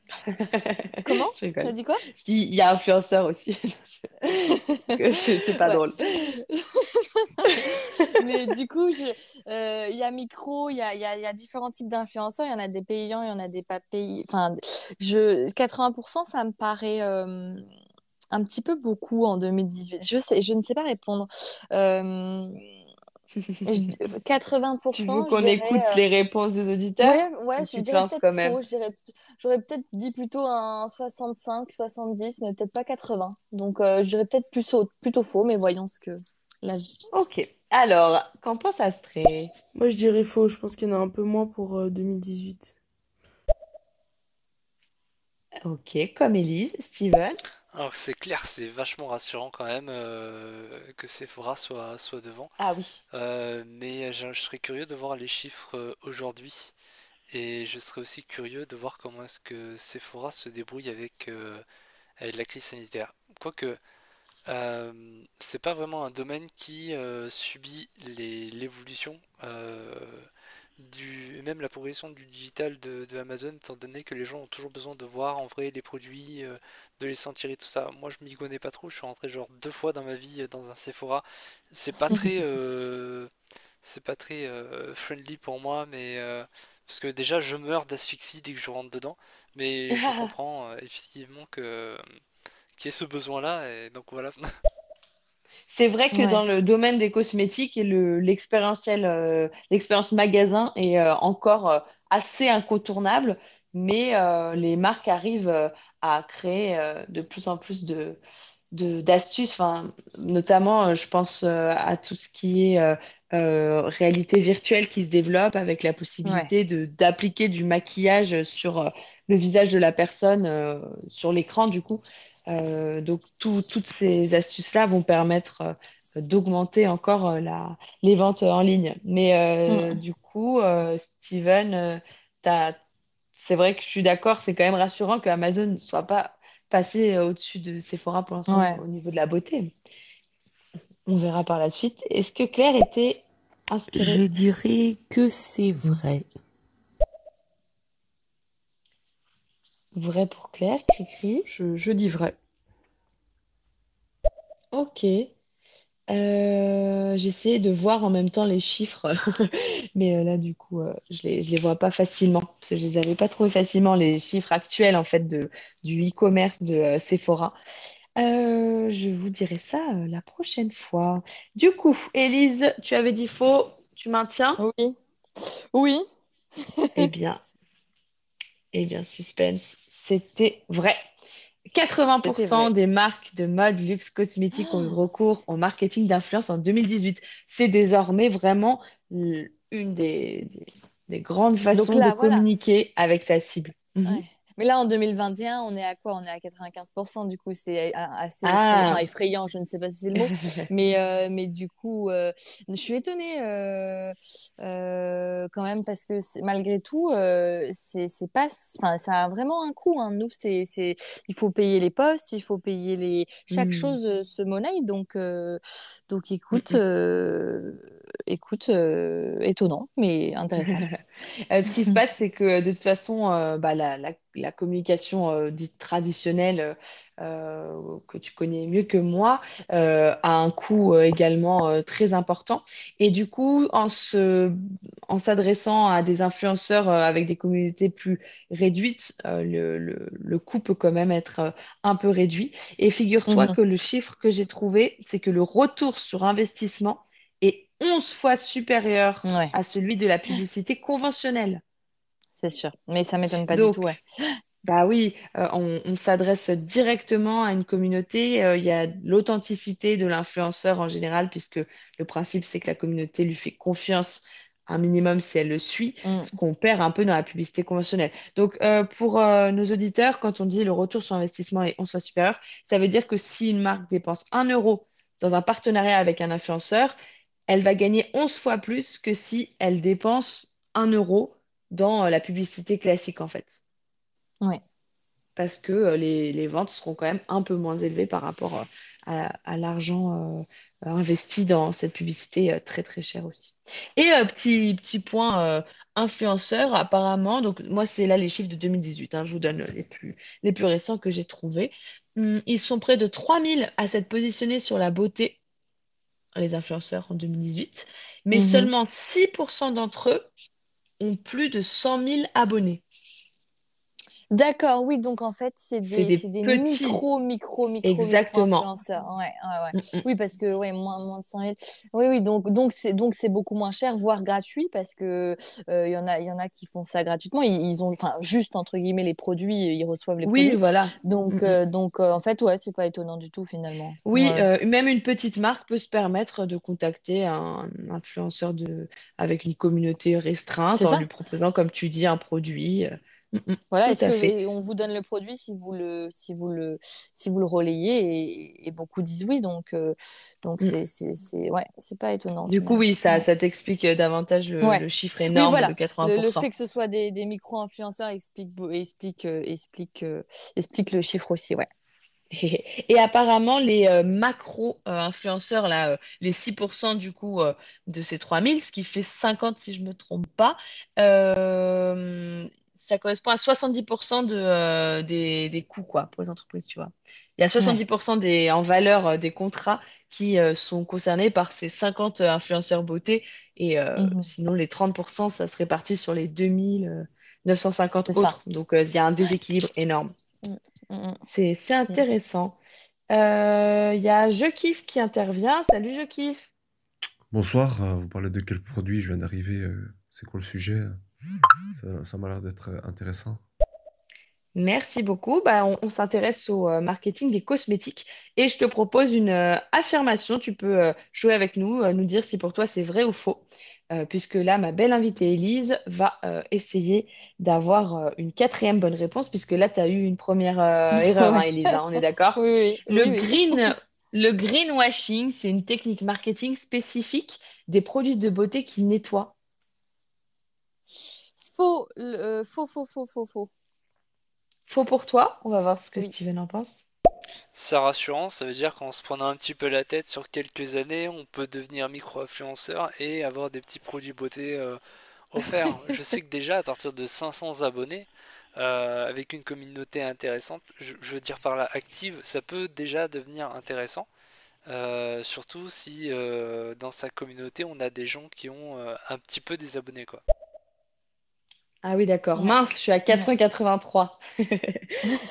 comment? [laughs] T'as dit quoi? Il y a influenceur aussi. [laughs] [laughs] C'est pas drôle. Mais du coup, euh, il y a micro, il y a, y a, y a différents types d'influenceurs. Il y en a des payants, il y en a des pas payants. Enfin, je, 80%, ça me paraît euh, un petit peu beaucoup en 2018. Je sais, je ne sais pas répondre. Euh, [laughs] je- 80%, Tu veux qu'on écoute euh, les réponses des auditeurs? Ouais, ouais, Ou je dirais quand même? faux. Je dirais, j'aurais peut-être dit plutôt un 65, 70, mais peut-être pas 80. Donc, euh, je dirais peut-être plus au- plutôt faux, mais voyons ce que la vie. Ok. Alors, qu'en pense Astrée? Moi, je dirais faux. Je pense qu'il y en a un peu moins pour euh, 2018. Ok, comme Élise. Steven? Alors c'est clair, c'est vachement rassurant quand même euh, que Sephora soit, soit devant. Ah oui. Euh, mais je, je serais curieux de voir les chiffres euh, aujourd'hui. Et je serais aussi curieux de voir comment est-ce que Sephora se débrouille avec, avec la crise sanitaire. Quoique, c'est pas vraiment un domaine qui subit les- l'évolution du, même la progression du digital de, de Amazon, étant donné que les gens ont toujours besoin de voir en vrai les produits, euh, de les sentir et tout ça. Moi, je m'y connais pas trop. Je suis rentré genre deux fois dans ma vie euh, dans un Sephora. C'est pas très, [laughs] euh, c'est pas très euh, friendly pour moi, mais euh, parce que déjà je meurs d'asphyxie dès que je rentre dedans, mais je [laughs] comprends euh, effectivement que qu'il y ait ce besoin-là, et donc voilà. [laughs] C'est vrai que dans Ouais. le domaine des cosmétiques, et le, l'expérientiel, euh, l'expérience magasin est euh, encore euh, assez incontournable, mais euh, les marques arrivent euh, à créer euh, de plus en plus de, d'astuces, enfin, notamment, euh, je pense euh, à tout ce qui est euh, réalité virtuelle qui se développe avec la Ouais. possibilité de d'appliquer du maquillage sur euh, le visage de la personne euh, sur l'écran, du coup. Donc, tout- toutes ces astuces-là vont permettre d'augmenter encore la, les ventes en ligne. Mais Mm. du coup, Steven, euh, t'as- c'est vrai que je suis d'accord, c'est quand même rassurant que Amazon ne soit pas passé euh, au-dessus de Sephora pour l'instant Ouais. au niveau de la beauté. On verra par la suite. Est-ce que Claire était Je inspirée? dirais que c'est vrai. Vrai pour Claire, Cricri. Je, je dis vrai. Ok. Euh, j'essayais de voir en même temps les chiffres, [laughs] mais euh, là du coup, euh, je les, je les vois pas facilement parce que je les avais pas trouvés facilement les chiffres actuels en fait de du e-commerce de euh, Sephora. Euh, je vous dirai ça euh, la prochaine fois. Du coup, Élise, tu avais dit faux, tu maintiens? Oui. Oui. Eh bien, eh bien, suspense, c'était vrai. C'était 80% vrai. des marques de mode luxe cosmétique ont eu recours au marketing d'influence en 2018. C'est désormais vraiment une des, des- des grandes façons de voilà. communiquer avec sa cible. Mhm. Mais là, en 2021, on est à quoi? On est à 95%. Du coup, c'est a- assez effrayant. Enfin, Ah, effrayant, je ne sais pas si c'est le mot. [laughs] Mais, euh, mais du coup, euh, je suis étonnée euh, euh, quand même parce que malgré tout, euh, c'est pas, enfin, ça a vraiment un coût. Hein. Nous, c'est, c'est, il faut payer les postes, il faut payer les, chaque Hmm. chose euh, se monnaie. Donc, euh, donc, écoute, Mm, mm. euh, écoute, euh, étonnant, mais intéressant. [laughs] Euh, ce qui se passe, c'est que de toute façon, euh, bah, la, la- la communication dite traditionnelle, que tu connais mieux que moi, a un coût également très important. Et du coup, en se, en s'adressant à des influenceurs avec des communautés plus réduites, le, le, le coût peut quand même être un peu réduit. Et figure-toi Mhm. que le chiffre que j'ai trouvé, c'est que le retour sur investissement est 11 fois supérieur Ouais, à celui de la publicité conventionnelle. c'est sûr. Mais ça m'étonne pas du tout, ouais. Bah oui, euh, on, on s'adresse directement à une communauté. euh, il y a l'authenticité de l'influenceur en général, puisque le principe, c'est que la communauté lui fait confiance un minimum si elle le suit, Mm. ce qu'on perd un peu dans la publicité conventionnelle. Donc, euh, pour euh, nos auditeurs, quand on dit le retour sur investissement est 11 fois supérieur, ça veut dire que si une marque dépense un euro dans un partenariat avec un influenceur, elle va gagner 11 fois plus que si elle dépense un euro dans euh, la publicité classique, en fait Ouais. parce que euh, les, les ventes seront quand même un peu moins élevées par rapport euh, à, à l'argent euh, investi dans cette publicité euh, très très chère aussi. Et euh, petit, petit point influenceur, apparemment, donc moi c'est là les chiffres de 2018, hein, je vous donne les plus, les plus récents que j'ai trouvés. Hum, ils sont près de 3000 à s'être positionnés sur la beauté, les influenceurs en 2018, mais Mhm. seulement 6% d'entre eux ont plus de 100 000 abonnés. D'accord, oui, donc en fait, c'est des, des des petits, micro, micro, micro, micro exactement. influenceurs. Ouais, ouais, ouais. Mm, mm. Oui, parce que, ouais, moins, moins de 100 000. Oui, oui, donc, donc c'est, donc c'est beaucoup moins cher, voire gratuit, parce que, euh, il y en a, il y en a qui font ça gratuitement. Ils, ils ont, enfin, juste, entre guillemets, les produits, ils reçoivent les Oui, produits. voilà. Donc, Mm, mm. euh, donc, euh, en fait, ouais, c'est pas étonnant du tout, finalement. Oui, euh, même une petite marque peut se permettre de contacter un influenceur de... avec une communauté restreinte en ça? lui proposant, comme tu dis, un produit. Mm, mm, Voilà, est-ce que on vous donne le produit si vous le si vous le si vous le relayez et, et beaucoup disent oui donc euh, donc Mm. c'est c'est ouais c'est pas étonnant Du coup, oui, ça, Ouais. ça t'explique euh, davantage le, Ouais. le chiffre Oui, énorme voilà. de Le, le 80%. fait que ce soit des, des micro-influenceurs explique, explique, euh, explique, euh, explique le chiffre aussi, ouais. [laughs] Et apparemment, les euh, macro-influenceurs, là, euh, les 6% du coup de ces 3000, ce qui fait 50 si je me trompe pas, ça correspond à 70% de, euh, des, des coûts quoi, pour les entreprises, tu vois. Il y a 70% des, en valeur euh, des contrats qui euh, sont concernés par ces 50 influenceurs beauté et euh, Mhm. sinon les 30%, ça se répartit sur les 2950 C'est ça. autres. Donc euh, il y a un déséquilibre énorme. Mm, mm, mm. C'est, intéressant. Euh, Il y a Je kiffe qui intervient. Salut Je kiffe. Bonsoir, vous parlez de quel produit? Je viens d'arriver. c'est quoi le sujet? Ça, ça m'a l'air d'être euh, intéressant. Merci beaucoup. Bah, on, on s'intéresse au euh, marketing des cosmétiques et je te propose une euh, affirmation. Tu peux euh, jouer avec nous, euh, nous dire si pour toi c'est vrai ou faux. Euh, puisque là, ma belle invitée Élise va euh, essayer d'avoir euh, une quatrième bonne réponse, puisque là, tu as eu une première euh, [laughs] erreur, hein. Élise, hein, on est d'accord? Oui, oui, Le oui, oui. green, [laughs] le greenwashing, c'est une technique marketing spécifique des produits de beauté qui nettoient. Faux, euh, faux, faux, faux, faux, faux. Faux pour toi? On va voir ce que Oui. Steven en pense. C'est rassurant, ça veut dire qu'en se prenant un petit peu la tête sur quelques années, on peut devenir micro-influenceur et avoir des petits produits beauté euh, offerts. [laughs] Je sais que déjà à partir de 500 abonnés, euh, avec une communauté intéressante, je, je veux dire par là active, ça peut déjà devenir intéressant. Euh, surtout si euh, dans sa communauté on a des gens qui ont euh, un petit peu des abonnés quoi. Ah oui, d'accord. Ouais. Mince, je suis à Ouais. 483. [laughs]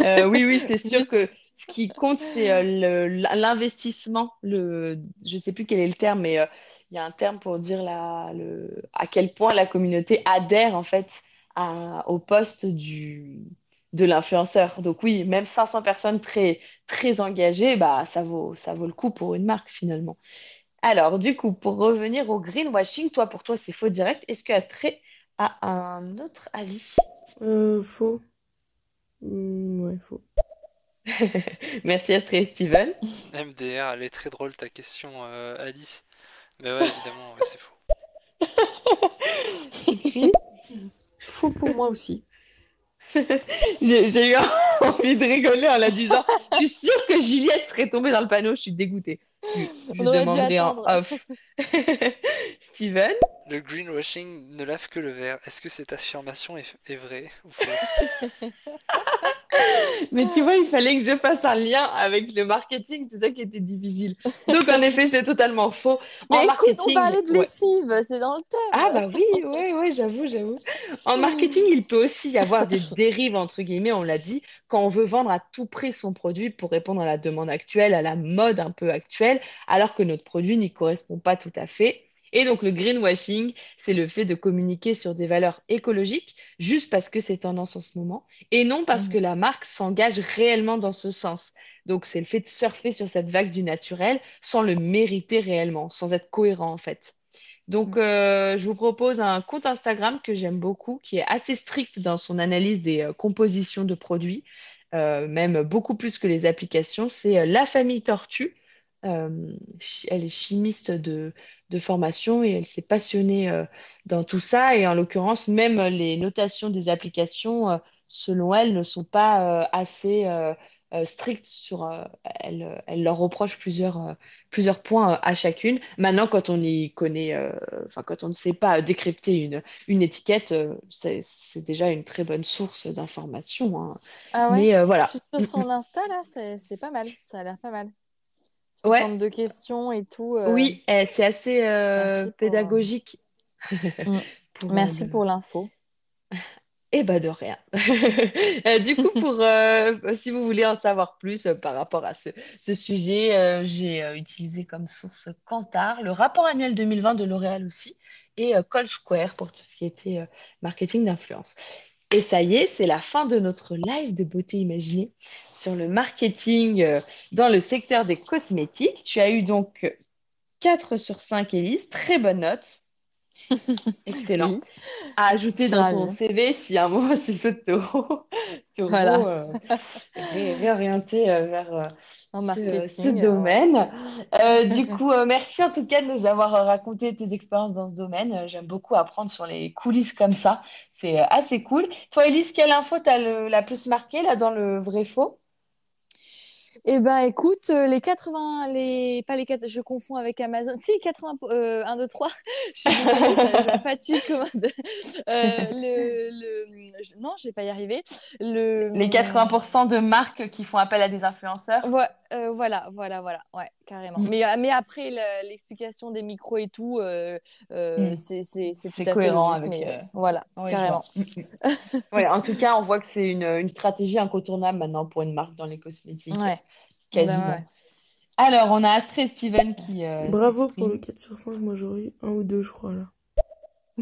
Euh, oui, oui, c'est sûr que ce qui compte, c'est euh, l'investissement. Le, je sais plus quel est le terme, mais euh, il y a un terme pour dire la, le, à quel point la communauté adhère en fait à, au poste du, de l'influenceur. Donc oui, même 500 personnes très, très engagées, bah, ça vaut, ça vaut le coup pour une marque finalement. Alors, du coup, pour revenir au greenwashing, toi, pour toi, c'est faux direct. Est-ce que Astrée a un autre avis? Euh, faux. Hmm, ouais, faux. [laughs] Merci Astrée et Steven. MDR, elle est très drôle ta question euh, Alice. Mais ouais évidemment ouais, c'est faux. [laughs] Faux pour moi aussi. [laughs] j'ai j'ai eu envie de rigoler en la disant. Je suis sûre que Juliette serait tombée dans le panneau. Je suis dégoûtée. Je, je On aurait dû demanderai en attendre. off. [laughs] Steven, Le greenwashing ne lave que le verre. Est-ce que cette affirmation est, est vraie ou fausse? [laughs] mais tu vois, il fallait que je fasse un lien avec le marketing. C'est ça qui était difficile. Donc, en effet, c'est totalement faux. Mais En écoute, on marketing, parlait de ouais. lessive, c'est dans le Ah thème. bah oui, ouais, ouais, j'avoue, j'avoue. En marketing, il peut aussi y avoir des [laughs] dérives, entre guillemets, on l'a dit, quand on veut vendre à tout prix son produit pour répondre à la demande actuelle, à la mode un peu actuelle, alors que notre produit n'y correspond pas tout à fait. Et donc le greenwashing, c'est le fait de communiquer sur des valeurs écologiques juste parce que c'est tendance en ce moment, et non parce Mhm. que la marque s'engage réellement dans ce sens. Donc c'est le fait de surfer sur cette vague du naturel sans le mériter réellement, sans être cohérent en fait. Donc, Mhm. euh, je vous propose un compte Instagram que j'aime beaucoup, qui est assez strict dans son analyse des euh, compositions de produits, euh, même beaucoup plus que les applications. C'est La Famille Tortue. Euh, elle est chimiste de, de formation et elle s'est passionnée euh, dans tout ça. Et en l'occurrence, même les notations des applications, euh, selon elle, ne sont pas euh, assez euh, euh, strictes sur. euh, elle, elle leur reproche plusieurs, euh, plusieurs points euh, à chacune. Maintenant, quand on y connaît, euh, enfin, quand on ne sait pas décrypter une, une étiquette, euh, c'est, c'est déjà une très bonne source d'information, hein. Ah ouais? Mais euh, voilà. Sur son Insta là, c'est c'est pas mal, ça a l'air pas mal. Ouais, forme de questions et tout. euh, oui, eh, c'est assez euh, pour, pédagogique [laughs] pour, euh, Merci pour l'info. [laughs] Eh ben de rien. [laughs] Euh, du coup, pour euh, si vous voulez en savoir plus euh, par rapport à ce, ce sujet, euh, j'ai utilisé comme source Kantar, le rapport annuel 2020 de L'Oréal aussi, et Call Square pour tout ce qui était marketing d'influence. Et ça y est, c'est la fin de notre live de beauté imaginée sur le marketing euh, dans le secteur des cosmétiques. Tu as eu donc 4 sur 5, Élise, très bonne note. Excellent. Oui, À ajouter dans ton. CV si à un moment tu re- te [laughs] Voilà. euh, ré- réorienter euh, vers euh, En ce, marketing. ce ouais. domaine. Du [laughs] coup, merci en tout cas de nous avoir raconté tes expériences dans ce domaine. J'aime beaucoup apprendre sur les coulisses comme ça. C'est assez cool. Toi, Elise, quelle info t'as la plus marquée là dans le vrai faux? Eh ben, écoute, euh, les 80, les, pas les 4, je confonds avec Amazon. Si, 80, euh, 1, 2, 3. Je suis désolée, ça, la fatigue. Euh, le, le, je- non, je vais pas y arriver. Le, Les 80% de marques qui font appel à des influenceurs. Ouais, euh, voilà, voilà, voilà, ouais, carrément. Mm. Mais, euh, mais après, le- l'explication des micros et tout, euh, euh, Mm. c'est c'est- c'est tout C'est à fait cohérent logique, avec. mais euh, voilà, je carrément. [laughs] Ouais, en tout cas, on voit que c'est une, une stratégie incontournable maintenant pour une marque dans les cosmétiques, Ouais, quasiment. bah ouais. Alors, on a Astrid Steven qui euh, Bravo pour le s'exprime. 4 sur 5, moi j'aurais eu un ou deux, je crois, là.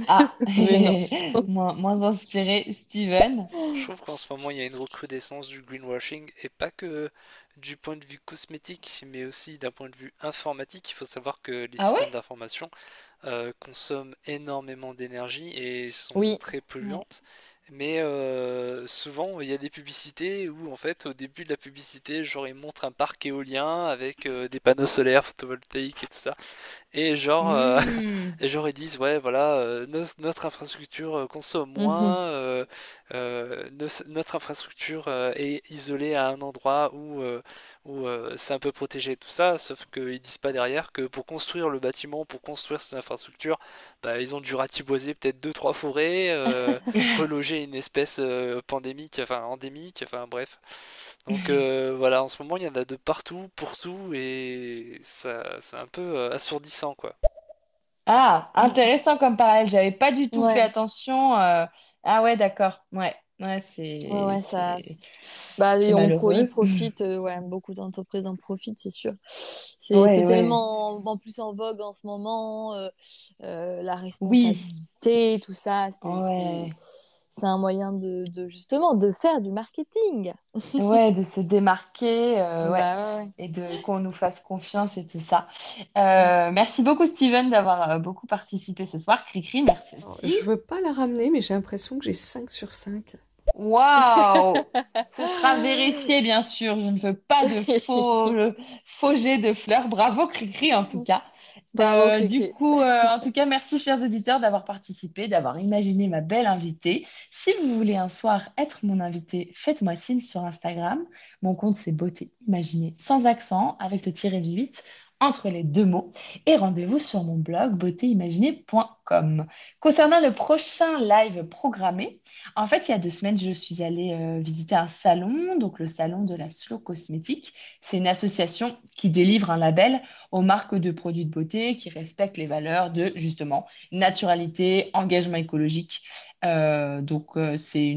Ah, [laughs] [laughs] moins, moins inspiré, Steven. Je trouve qu'en ce moment, il y a une recrudescence du greenwashing, et pas que du point de vue cosmétique, mais aussi d'un point de vue informatique. Il faut savoir que les Ah ouais? systèmes d'information euh, consomment énormément d'énergie et sont Oui. très polluantes. Mais euh, souvent, il y a des publicités où, en fait, au début de la publicité, genre, ils un parc éolien avec euh, des panneaux solaires photovoltaïques et tout ça. Et genre, euh, Mm. [laughs] et genre ils disent, ouais, voilà, euh, nos- notre infrastructure euh, consomme Mhm. moins, nos- notre infrastructure est isolée à un endroit où, où c'est un peu protégé tout ça, sauf qu'ils disent pas derrière que pour construire le bâtiment, pour construire ces infrastructures, bah, ils ont dû ratiboiser peut-être deux, trois forêts, [laughs] reloger une espèce pandémique, enfin endémique, enfin bref. Donc euh, voilà, en ce moment il y en a de partout, pour tout, et ça, c'est un peu euh, quoi. Ah, intéressant comme parallèle. J'avais pas du tout fait attention. euh, Ah ouais, d'accord. Ouais, ouais, c'est ouais, ouais, ça, bah, on pro, ils malheureux. [laughs] profitent, euh, ouais, beaucoup d'entreprises en profitent, c'est sûr. C'est, Ouais, c'est ouais. tellement, en plus en vogue en ce moment, euh, euh, la Oui. responsabilité, tout ça, c'est, Ouais. C'est, un moyen de, de, justement, de faire du marketing. [laughs] Ouais, de se démarquer, euh, ouais, Bah ouais, et de qu'on nous fasse confiance et tout ça. Euh, merci beaucoup, Steven, d'avoir euh, beaucoup participé ce soir. Cricri, merci Alors, aussi. je veux pas la ramener, mais j'ai l'impression que j'ai 5 sur 5. Waouh! [laughs] Ce sera vérifié, bien sûr. Je ne veux pas de faux, [laughs] faux jets de fleurs. Bravo, Cricri, en tout cas. Euh, du coup, euh, en tout cas, merci, chers auditeurs, d'avoir participé, d'avoir imaginé ma belle invitée. Si vous voulez un soir être mon invité, faites-moi signe sur Instagram. Mon compte, c'est Beauté Imaginée, sans accent, avec le tiré du 8 entre les deux mots. Et rendez-vous sur mon blog beautéimaginée.com. Concernant le prochain live programmé, en fait, il y a deux semaines, je suis allée euh, visiter un salon, donc le salon de la Slow Cosmétique. C'est une association qui délivre un label aux marques de produits de beauté qui respectent les valeurs de, justement, naturalité, engagement écologique. Euh, donc, euh, c'est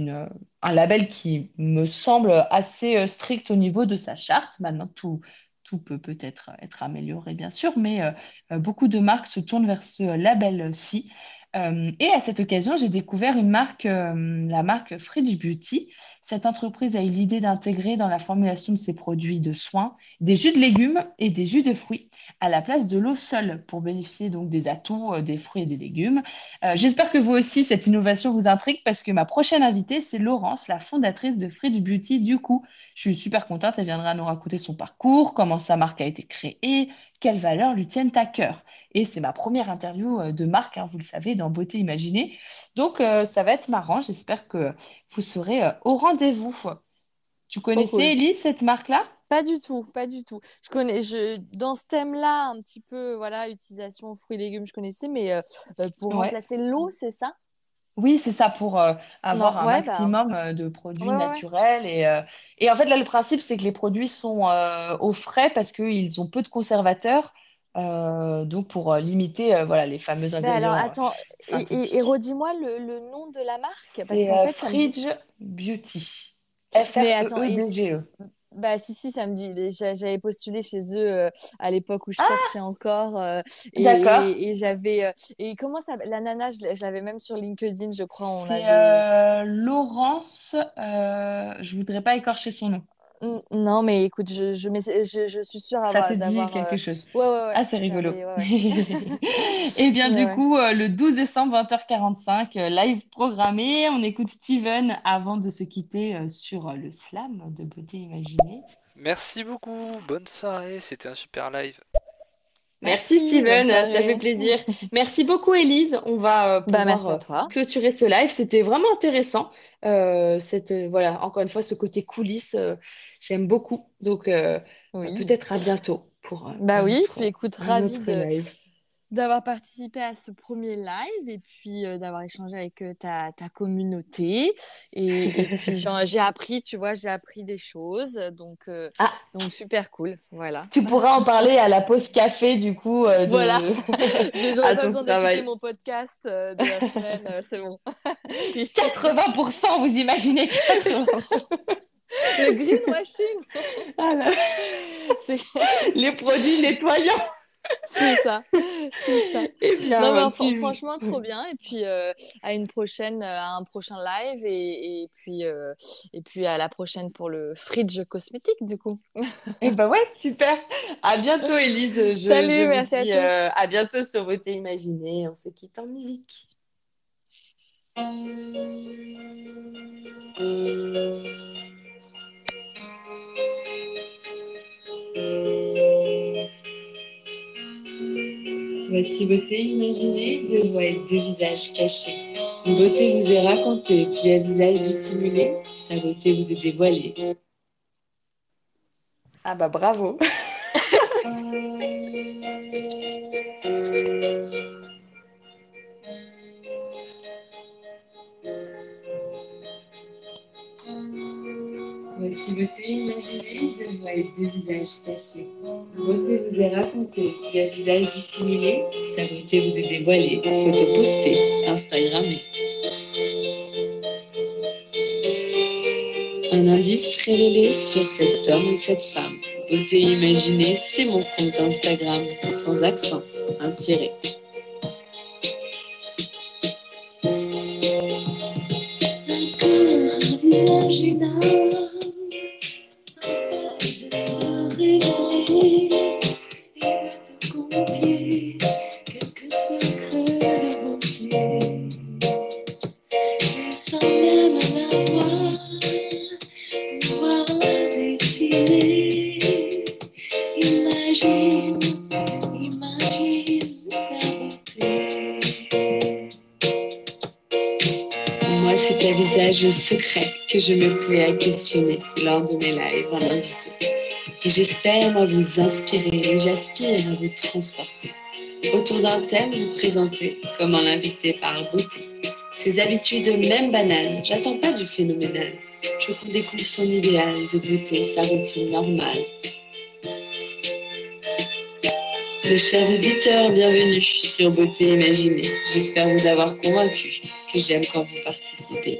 un label qui me semble assez strict au niveau de sa charte. Maintenant, tout, tout peut peut-être être amélioré, bien sûr, mais euh, euh, beaucoup de marques se tournent vers ce label-ci. Euh, et à cette occasion, j'ai découvert une marque, la marque Fridge Beauty. Cette entreprise a eu l'idée d'intégrer dans la formulation de ses produits de soins des jus de légumes et des jus de fruits à la place de l'eau seule pour bénéficier donc des atouts euh, des fruits et des légumes. Euh, j'espère que vous aussi, cette innovation vous intrigue parce que ma prochaine invitée, c'est Laurence, la fondatrice de Fridge Beauty. Du coup, je suis super contente. Elle viendra nous raconter son parcours, comment sa marque a été créée, quelles valeurs lui tiennent à cœur. Et c'est ma première interview euh, de marque, hein, vous le savez, dans Beauté Imaginée. Donc, ça va être marrant. J'espère que vous serez euh, au rendez-vous. Tu connaissais. Elise, cette marque-là? Pas du tout, pas du tout. Je connais, je, dans ce thème-là, un petit peu, voilà, utilisation fruits et légumes, je connaissais, mais euh, euh, pour Ouais. remplacer l'eau, c'est ça? Oui, c'est ça, pour euh, avoir Non, un ouais, bah, maximum de produits ouais, naturels. Et, euh, et en fait, là, le principe, c'est que les produits sont au frais parce qu'ils ont peu de conservateurs. Euh, donc, pour euh, limiter euh, voilà, les fameux Ben alors, ingrédients euh, attends, et, et, et synthétiques. redis-moi le, le nom de la marque, parce qu'en fait, me. Fridge Beauty. Mais attends, et- F-R-E-E-D-G-E. Bah si si ça me dit j'avais postulé chez eux à l'époque où je Ah cherchais encore euh, et, D'accord. et, j'avais et comment ça la nana je, l'avais même sur LinkedIn je crois on avait Laurence. je voudrais pas écorcher son nom. Non mais écoute je je, mais c'est- je, je suis sûre Ça avoir te dit d'avoir quelque euh, chose? ouais ouais ouais Ah, c'est rigolo. ouais [laughs] Eh bien, du ouais coup, euh, le 12 décembre, 20h45, euh, live programmé. On écoute Steven avant de se quitter euh, sur euh, le slam de Beauté Imaginée. Merci beaucoup, bonne soirée, c'était un super live. Merci Steven, ça fait plaisir. Merci beaucoup Elise. On va euh, bah pouvoir merci à toi clôturer ce live. C'était vraiment intéressant. Euh, cette, euh, voilà, encore une fois, ce côté coulisses, euh, j'aime beaucoup. Donc, Oui. peut-être à bientôt pour Bah oui, écoute, autre de live. D'avoir participé à ce premier live et puis euh, d'avoir échangé avec euh, ta, ta communauté. Et, et puis [laughs] j'ai appris, tu vois, j'ai appris des choses. Donc, euh, Ah, donc super cool. Voilà. tu pourras en parler à la pause café, du coup, euh, Voilà. [laughs] de... J'ai- J'aurais pas besoin d'écouter mon podcast euh, de la semaine, euh, c'est bon. [laughs] 80%, vous imaginez? Le greenwashing, Ah les produits nettoyants. C'est ça. C'est ça. [laughs] Bien, Non, mais fr- franchement, trop bien. Et puis, euh, à une prochaine, euh, à un prochain live. Et, et puis, euh, et puis, à la prochaine pour le fridge cosmétique, du coup. [laughs] Eh ben ouais, super. À bientôt, Élise. Je, Salut, je merci à tous. euh, à bientôt sur Beauté Imaginée. On se quitte en musique. Voici Beauté Imaginée, deux voix et deux visages cachés. Une beauté vous est racontée, puis un visage dissimulé. Sa beauté vous est dévoilée. Ah bah bravo. [laughs] [laughs] imaginée, deux visages cachés. Beauté vous est racontée, puis un visage dissimulé. Sa beauté vous est dévoilée. Photo postée, Instagrammée. Un indice révélé sur cet homme ou cette femme. Beauté imaginée, c'est mon compte Instagram, sans accent, un tiré. Imagine, que je me plais à questionner lors de mes lives en invité. J'espère vous inspirer et j'aspire à vous transporter. Autour d'un thème, vous présenter comment l'invité par beauté. Ses habitudes même banales, j'attends pas du phénoménal. Je découvre son idéal de beauté, sa routine normale. Mes chers auditeurs, bienvenue sur Beauté Imaginée. J'espère vous avoir convaincu que j'aime quand vous participez.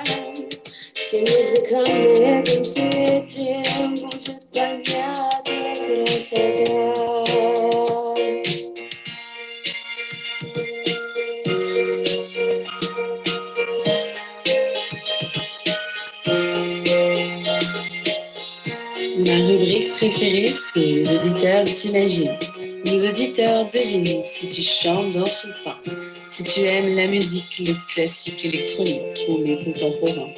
Всем языкам на этом свете Будет понятна красота Ma rubrique préférée, c'est Les auditeurs t'imaginent. Nos auditeurs devinent si tu chantes dans son pain, si tu aimes la musique, le classique électronique ou le contemporain.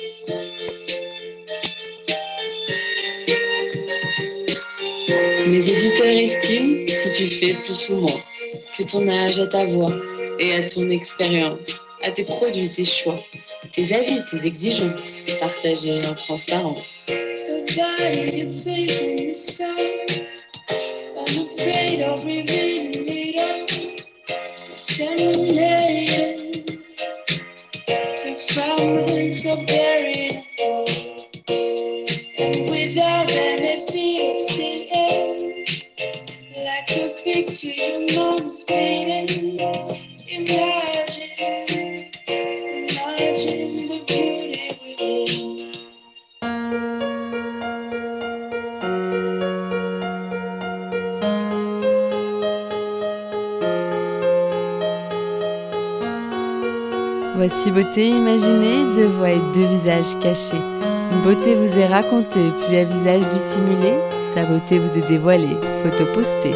Mes auditeurs estiment si tu fais plus ou moins, que ton âge à ta voix et à ton expérience, à tes produits, tes choix, tes avis, tes exigences, partagés en transparence. Voici Beauté Imaginée, deux voix et deux visages cachés. Beauté vous est racontée, puis à visage dissimulé, sa beauté vous est dévoilée, photo postée,